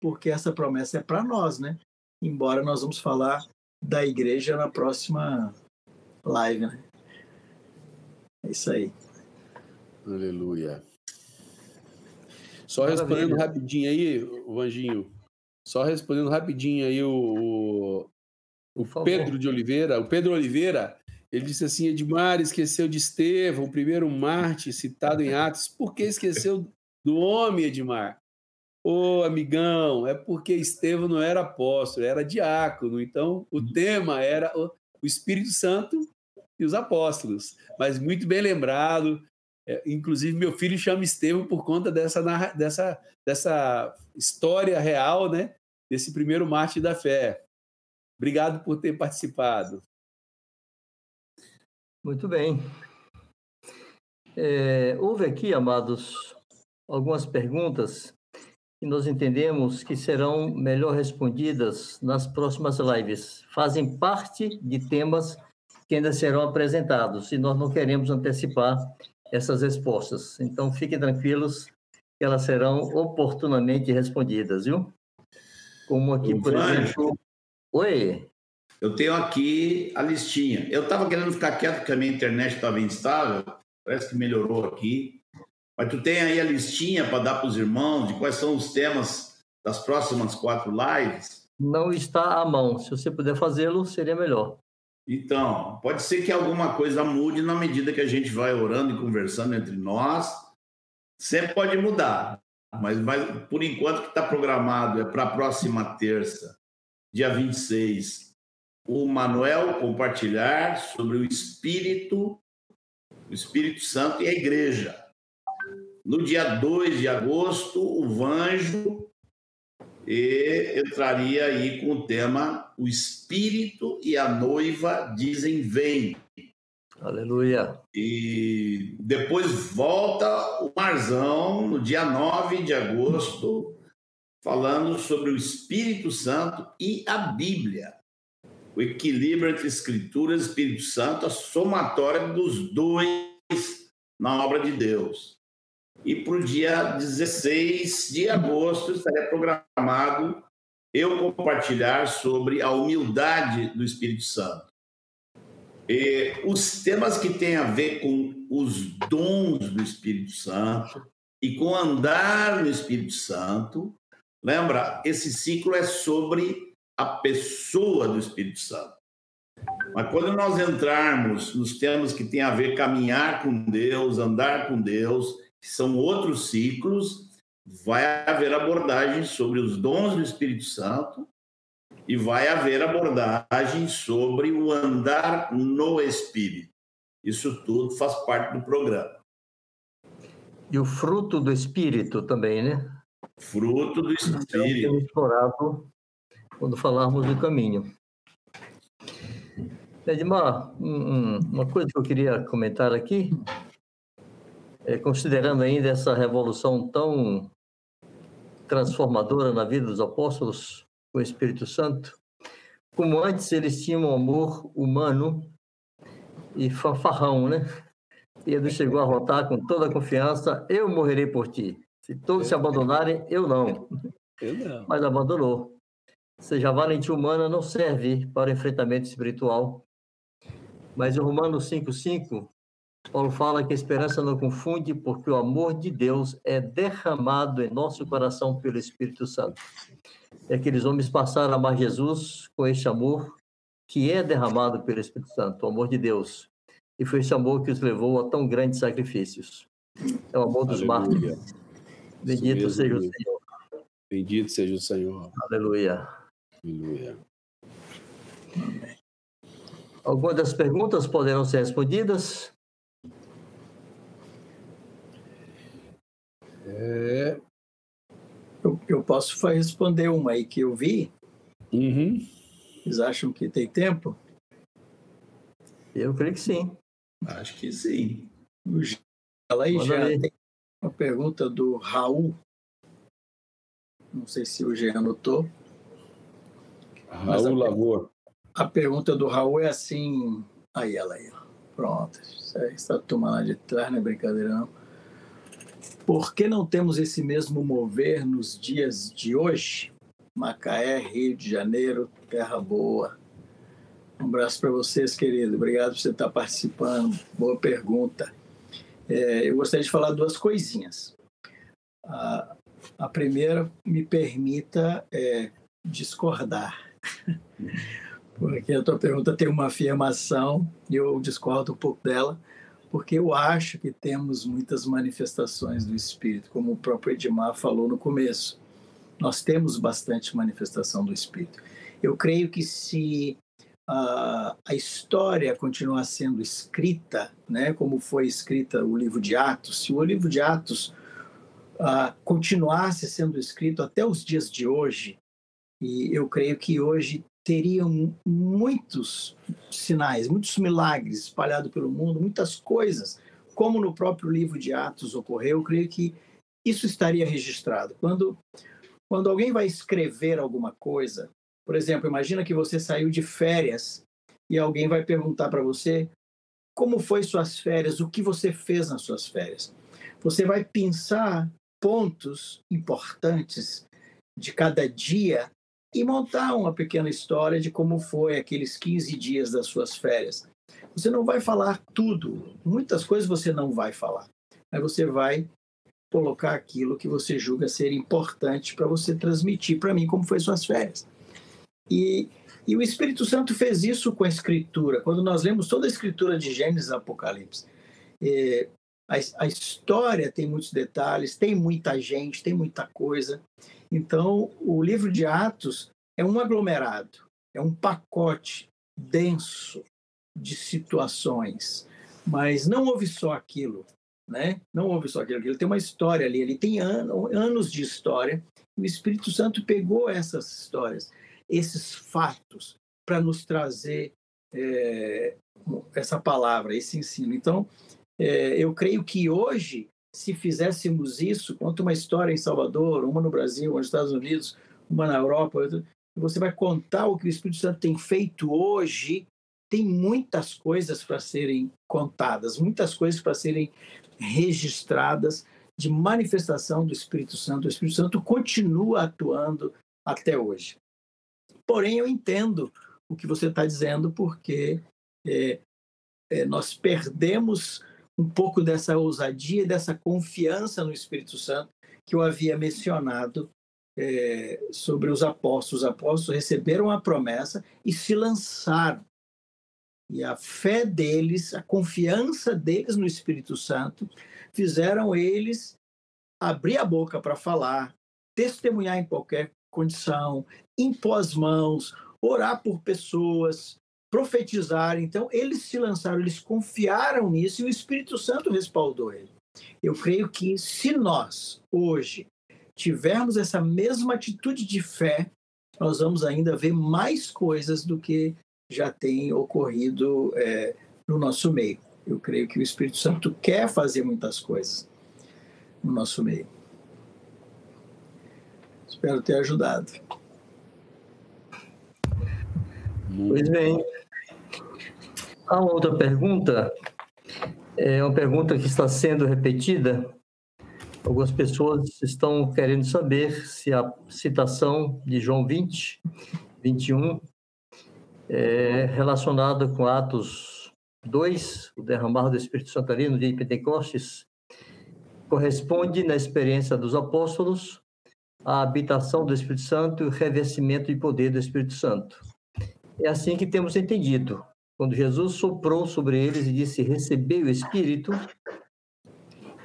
porque essa promessa é para nós, né? Embora nós vamos falar da igreja na próxima live, né? É isso aí. Aleluia. Só Maravilha. respondendo rapidinho aí, o Anjinho. Só respondendo rapidinho aí o, o, o Pedro de Oliveira. O Pedro Oliveira, ele disse assim: Edmar esqueceu de Estevão, o primeiro Marte citado em Atos. Por que esqueceu do homem, Edmar? Ô, amigão, é porque Estevão não era apóstolo, era diácono. Então, o tema era o Espírito Santo e os apóstolos. Mas muito bem lembrado. É, inclusive, meu filho chama Estevão por conta dessa, dessa, dessa história real, né? Desse primeiro mártir da fé. Obrigado por ter participado. Muito bem. É, houve aqui, amados, algumas perguntas que nós entendemos que serão melhor respondidas nas próximas lives. Fazem parte de temas que ainda serão apresentados e nós não queremos antecipar essas respostas. Então, fiquem tranquilos que elas serão oportunamente respondidas, viu? Como aqui, por exemplo. Oi. Eu tenho aqui a listinha. Eu estava querendo ficar quieto porque a minha internet estava instável, parece que melhorou aqui. Mas tu tem aí a listinha para dar para os irmãos de quais são os temas das próximas quatro lives? Não está à mão. Se você puder fazê-lo, seria melhor. Então, pode ser que alguma coisa mude na medida que a gente vai orando e conversando entre nós. Sempre pode mudar, mas, mas por enquanto que está programado é para a próxima terça, dia 26, o Manuel compartilhar sobre o Espírito, o Espírito Santo e a Igreja. No dia 2 de agosto, o Vanjo e entraria aí com o tema O Espírito e a Noiva dizem vem. Aleluia. E depois volta o Marzão no dia 9 de agosto, falando sobre o Espírito Santo e a Bíblia. o equilíbrio entre Escrituras e Espírito Santo, a somatória dos dois na obra de Deus. E para o dia 16 de agosto estaria programado eu compartilhar sobre a humildade do Espírito Santo. E os temas que têm a ver com os dons do Espírito Santo e com andar no Espírito Santo, lembra, esse ciclo é sobre a pessoa do Espírito Santo. Mas quando nós entrarmos nos temas que têm a ver caminhar com Deus, andar com Deus, que são outros ciclos, vai haver abordagem sobre os dons do Espírito Santo e vai haver abordagem sobre o andar no Espírito. Isso tudo faz parte do programa. E o fruto do Espírito também, né? Fruto do Espírito. É explorado quando falarmos do caminho. Edmar, uma coisa que eu queria comentar aqui, é, considerando ainda essa revolução tão transformadora na vida dos apóstolos com o Espírito Santo, como antes eles tinham um amor humano e fanfarrão, né? E ele chegou a rotar com toda a confiança: Eu morrerei por ti. Se todos se abandonarem, eu não. Eu não. Mas abandonou. Ou seja, a valentia humana não serve para o enfrentamento espiritual, mas em Romanos 5,5, Paulo fala que a esperança não confunde, porque o amor de Deus é derramado em nosso coração pelo Espírito Santo. E aqueles homens passaram a amar Jesus com este amor que é derramado pelo Espírito Santo, o amor de Deus. E foi esse amor que os levou a tão grandes sacrifícios. É o amor dos Aleluia. mártires. Bendito seja o Senhor. Bendito seja o Senhor. Aleluia. Aleluia. Amém. Algumas das perguntas poderão ser respondidas? É... Eu, eu, posso responder uma aí que eu vi. Uhum. Vocês acham que tem tempo? Eu creio que sim. Acho que sim. Ela aí já tem uma pergunta do Raul. Não sei se o Jean anotou. Raul Lavor. A pergunta do Raul é assim. Aí ela aí, Pronto. Essa turma lá de trás, não é brincadeira, não. Por que não temos esse mesmo mover nos dias de hoje? Macaé, Rio de Janeiro, terra boa. Um abraço para vocês, querido. Obrigado por você estar participando. Boa pergunta. É, eu gostaria de falar duas coisinhas. A, a primeira, me permita é, discordar. porque a tua pergunta tem uma afirmação e eu discordo um pouco dela, porque eu acho que temos muitas manifestações do Espírito, como o próprio Edmar falou no começo. Nós temos bastante manifestação do Espírito. Eu creio que se a, a história continuar sendo escrita, né, como foi escrita o livro de Atos, se o livro de Atos uh, continuasse sendo escrito até os dias de hoje, e eu creio que hoje teriam muitos sinais, muitos milagres espalhados pelo mundo, muitas coisas, como no próprio livro de Atos ocorreu, eu creio que isso estaria registrado. Quando, quando alguém vai escrever alguma coisa, por exemplo, imagina que você saiu de férias e alguém vai perguntar para você como foi suas férias, o que você fez nas suas férias. Você vai pensar pontos importantes de cada dia e montar uma pequena história de como foi aqueles 15 dias das suas férias. Você não vai falar tudo, muitas coisas você não vai falar, mas você vai colocar aquilo que você julga ser importante para você transmitir para mim como foi suas férias. E, e o Espírito Santo fez isso com a Escritura. Quando nós lemos toda a Escritura de Gênesis e Apocalipse, é, a, a história tem muitos detalhes, tem muita gente, tem muita coisa. Então, o livro de Atos é um aglomerado, é um pacote denso de situações, mas não houve só aquilo, né? Não houve só aquilo, ele tem uma história ali, ele tem anos de história. O Espírito Santo pegou essas histórias, esses fatos, para nos trazer é, essa palavra, esse ensino. Então, é, eu creio que hoje se fizéssemos isso, conta uma história em Salvador, uma no Brasil, uma nos Estados Unidos, uma na Europa, você vai contar o que o Espírito Santo tem feito hoje, tem muitas coisas para serem contadas, muitas coisas para serem registradas de manifestação do Espírito Santo. O Espírito Santo continua atuando até hoje. Porém, eu entendo o que você está dizendo, porque é, é, nós perdemos um pouco dessa ousadia, dessa confiança no Espírito Santo que eu havia mencionado é, sobre os apóstolos. Os apóstolos receberam a promessa e se lançaram. E a fé deles, a confiança deles no Espírito Santo, fizeram eles abrir a boca para falar, testemunhar em qualquer condição, impor as mãos, orar por pessoas, profetizar. Então, eles se lançaram, eles confiaram nisso e o Espírito Santo respaldou ele. Eu creio que se nós, hoje, tivermos essa mesma atitude de fé, nós vamos ainda ver mais coisas do que já tem ocorrido é, no nosso meio. Eu creio que o Espírito Santo quer fazer muitas coisas no nosso meio. Espero ter ajudado. Pois bem. Há uma outra pergunta, é uma pergunta que está sendo repetida. Algumas pessoas estão querendo saber se a citação de João 20, 21, é relacionada com Atos 2, o derramar do Espírito Santo ali no dia de Pentecostes, corresponde na experiência dos apóstolos à habitação do Espírito Santo e o revestimento de poder do Espírito Santo. É assim que temos entendido. Quando Jesus soprou sobre eles e disse: Recebei o Espírito,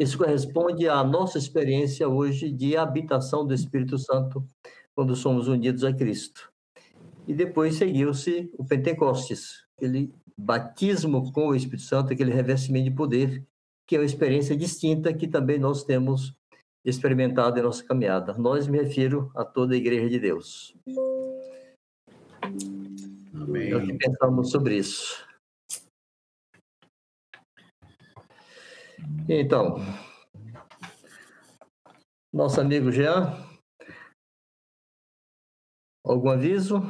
isso corresponde à nossa experiência hoje de habitação do Espírito Santo quando somos unidos a Cristo. E depois seguiu-se o Pentecostes, aquele batismo com o Espírito Santo, aquele revestimento de poder, que é uma experiência distinta que também nós temos experimentado em nossa caminhada. Nós me refiro a toda a Igreja de Deus. Amém. É o que pensamos sobre isso. Então, nosso amigo Jean, algum aviso?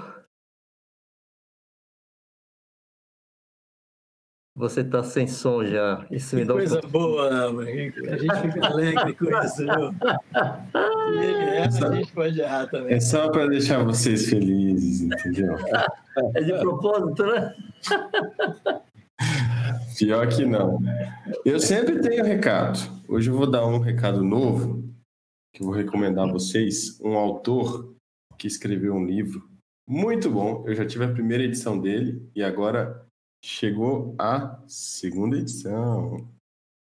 Você está sem som já. Isso me dá coisa um... boa, A gente fica alegre com isso. Se ele erra, a gente pode errar também. É só para deixar vocês felizes, entendeu? É de propósito, né? Pior que não. Eu sempre tenho recado. Hoje eu vou dar um recado novo que eu vou recomendar a vocês. Um autor que escreveu um livro muito bom. Eu já tive a primeira edição dele e agora chegou a segunda edição.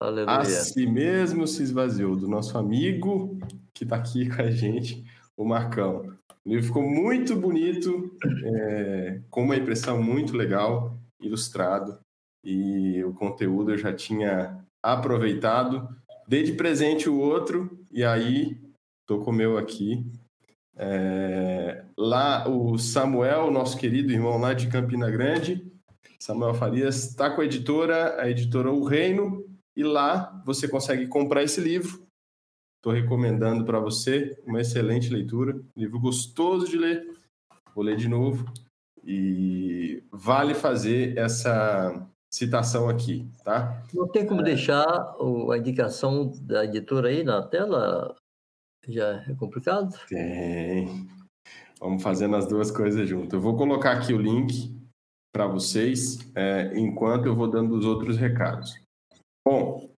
Aleluia. A si mesmo se esvaziou, do nosso amigo que está aqui com a gente, o Marcão. O livro ficou muito bonito, é, com uma impressão muito legal, ilustrado, e o conteúdo eu já tinha aproveitado. Dei de presente o outro, e aí estou com o meu aqui. É, lá, o Samuel, nosso querido irmão lá de Campina Grande, Samuel Farias está com a editora, a editora O Reino, e lá você consegue comprar esse livro. Estou recomendando para você, uma excelente leitura, livro gostoso de ler. Vou ler de novo e vale fazer essa citação aqui, tá? Não tem como é... deixar a indicação da editora aí na tela? Já é complicado? Tem. Vamos fazendo as duas coisas juntas. Eu vou colocar aqui o link para vocês, é, enquanto eu vou dando os outros recados. Bom,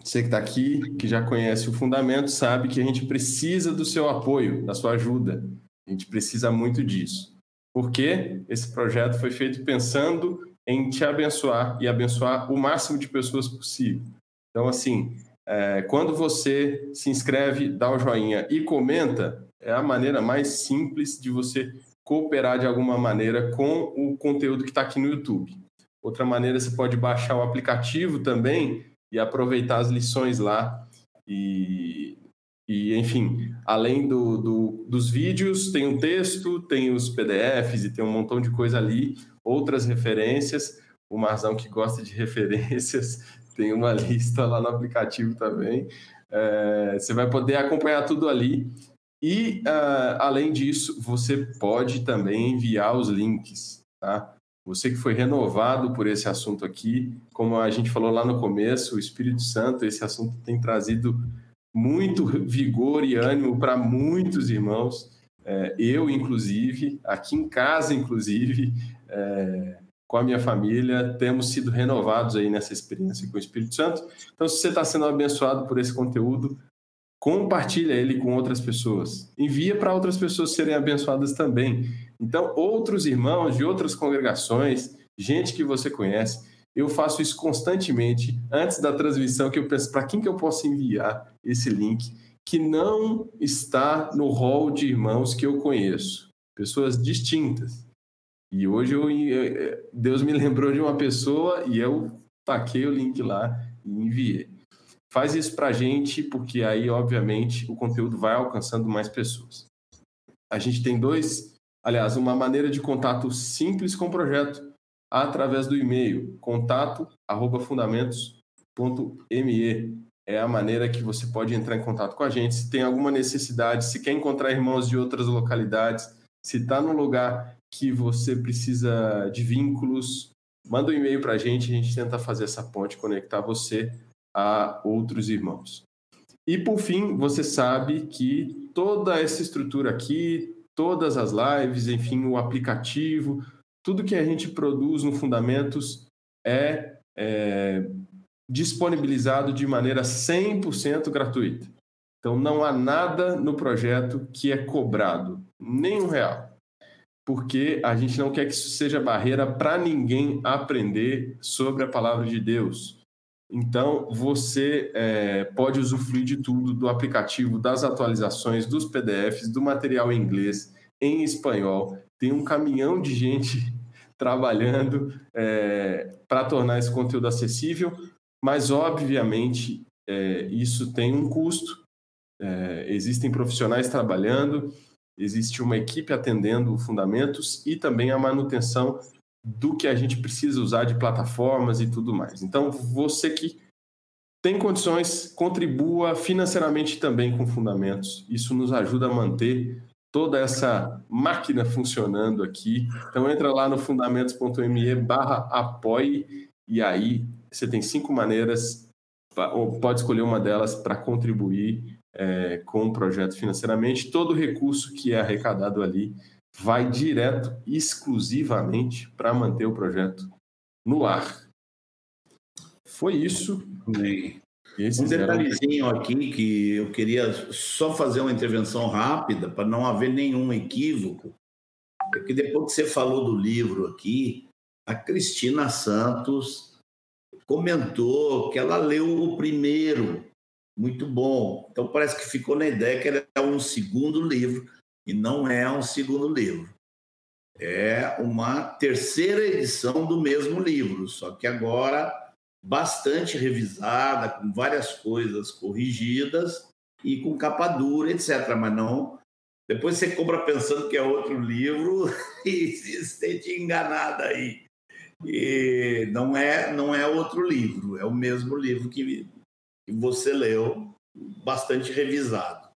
você que está aqui, que já conhece o fundamento, sabe que a gente precisa do seu apoio, da sua ajuda. A gente precisa muito disso. Porque esse projeto foi feito pensando em te abençoar e abençoar o máximo de pessoas possível. Então, assim, é, quando você se inscreve, dá o joinha e comenta, é a maneira mais simples de você cooperar de alguma maneira com o conteúdo que está aqui no YouTube. Outra maneira, você pode baixar o aplicativo também e aproveitar as lições lá. E, e enfim, além do, do, dos vídeos, tem um texto, tem os PDFs e tem um montão de coisa ali, outras referências. O Marzão, que gosta de referências, tem uma lista lá no aplicativo também. É, você vai poder acompanhar tudo ali E, uh, além disso, você pode também enviar os links, tá? Você que foi renovado por esse assunto aqui, como a gente falou lá no começo, o Espírito Santo, esse assunto tem trazido muito vigor e ânimo para muitos irmãos, é, eu, inclusive, aqui em casa, inclusive, é, com a minha família, temos sido renovados aí nessa experiência com o Espírito Santo. Então, se você está sendo abençoado por esse conteúdo, compartilha ele com outras pessoas. Envia para outras pessoas serem abençoadas também. Então, outros irmãos de outras congregações, gente que você conhece, eu faço isso constantemente antes da transmissão, que eu penso para quem que eu posso enviar esse link que não está no rol de irmãos que eu conheço, pessoas distintas. E hoje eu, Deus me lembrou de uma pessoa e eu taquei o link lá e enviei. Faz isso para a gente, porque aí, obviamente, o conteúdo vai alcançando mais pessoas. A gente tem dois, aliás, uma maneira de contato simples com o projeto através do e-mail contato@fundamentos.me. É a maneira que você pode entrar em contato com a gente. Se tem alguma necessidade, se quer encontrar irmãos de outras localidades, se está num lugar que você precisa de vínculos, manda um e-mail para a gente, a gente tenta fazer essa ponte, conectar você a outros irmãos. E por fim, você sabe que toda essa estrutura aqui, todas as lives, enfim, o aplicativo, tudo que a gente produz no Fundamentos é, é disponibilizado de maneira 100% gratuita. Então, não há nada no projeto que é cobrado, nem um real, porque a gente não quer que isso seja barreira para ninguém aprender sobre a palavra de Deus. Então, você é, pode usufruir de tudo, do aplicativo, das atualizações, dos PDFs, do material em inglês, em espanhol. Tem um caminhão de gente trabalhando é, para tornar esse conteúdo acessível, mas, obviamente, é, isso tem um custo. É, existem profissionais trabalhando, existe uma equipe atendendo fundamentos e também a manutenção do que a gente precisa usar de plataformas e tudo mais. Então, você que tem condições, contribua financeiramente também com fundamentos. Isso nos ajuda a manter toda essa máquina funcionando aqui. Então entra lá no fundamentos.me barra apoie e aí você tem cinco maneiras, ou pode escolher uma delas para contribuir é, com o projeto financeiramente. Todo recurso que é arrecadado ali vai direto, exclusivamente, para manter o projeto no ar. Foi isso. um detalhezinho eram... aqui que eu queria só fazer uma intervenção rápida para não haver nenhum equívoco. É que depois que você falou do livro aqui, a Cristina Santos comentou que ela leu o primeiro, muito bom. Então parece que ficou na ideia que era um segundo livro e não é um segundo livro. É uma terceira edição do mesmo livro, só que agora bastante revisada, com várias coisas corrigidas e com capa dura, etc. Mas não. Depois você compra pensando que é outro livro e se sente enganado aí. E não é, não é outro livro, é o mesmo livro que, que você leu, bastante revisado.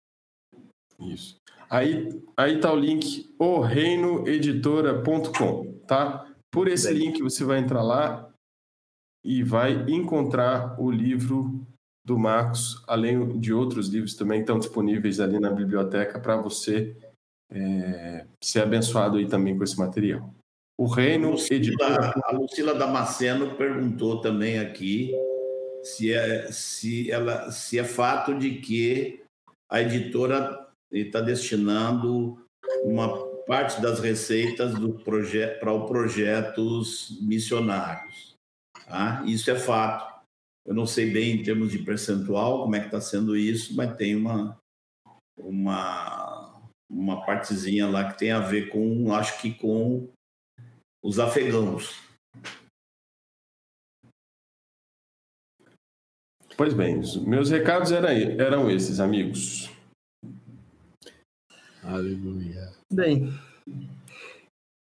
Isso. Aí, aí tá o link oreinoeditora.com, tá? Por esse Bem. link você vai entrar lá e vai encontrar o livro do Marcos, além de outros livros também que estão disponíveis ali na biblioteca para você é, ser abençoado aí também com esse material. O Reino Lucila, Editora... A Lucila Damasceno perguntou também aqui se é, se, ela, se é fato de que a editora está destinando uma parte das receitas do projeto para os projetos missionários. Tá? Isso é fato. Eu não sei bem em termos de percentual como é que está sendo isso, mas tem uma, uma, uma partezinha lá que tem a ver com, acho que com os afegãos. Pois bem, meus recados eram esses, amigos. Aleluia. Bem,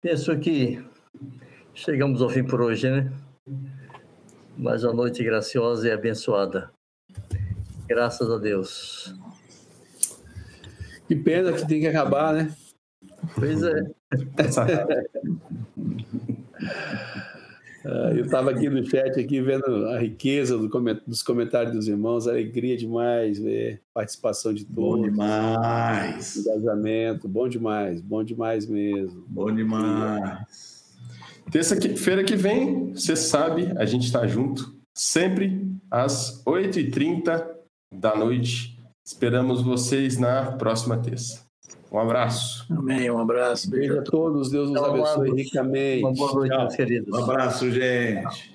penso que chegamos ao fim por hoje, né? mais uma noite graciosa e abençoada. Graças a Deus. Que pena que tem que acabar, né? Pois é. Ah, eu estava aqui no chat aqui vendo a riqueza dos comentários dos irmãos, alegria demais ver participação de todos. Bom demais. Engajamento, bom demais, bom demais mesmo. Bom demais. Terça-feira que vem, você sabe, a gente está junto, sempre às 8h30 da noite. Esperamos vocês na próxima terça. Um abraço. Amém. Um abraço. Beijo a todos. Deus nos abençoe ricamente. Uma boa noite, meus queridos. Um abraço, gente.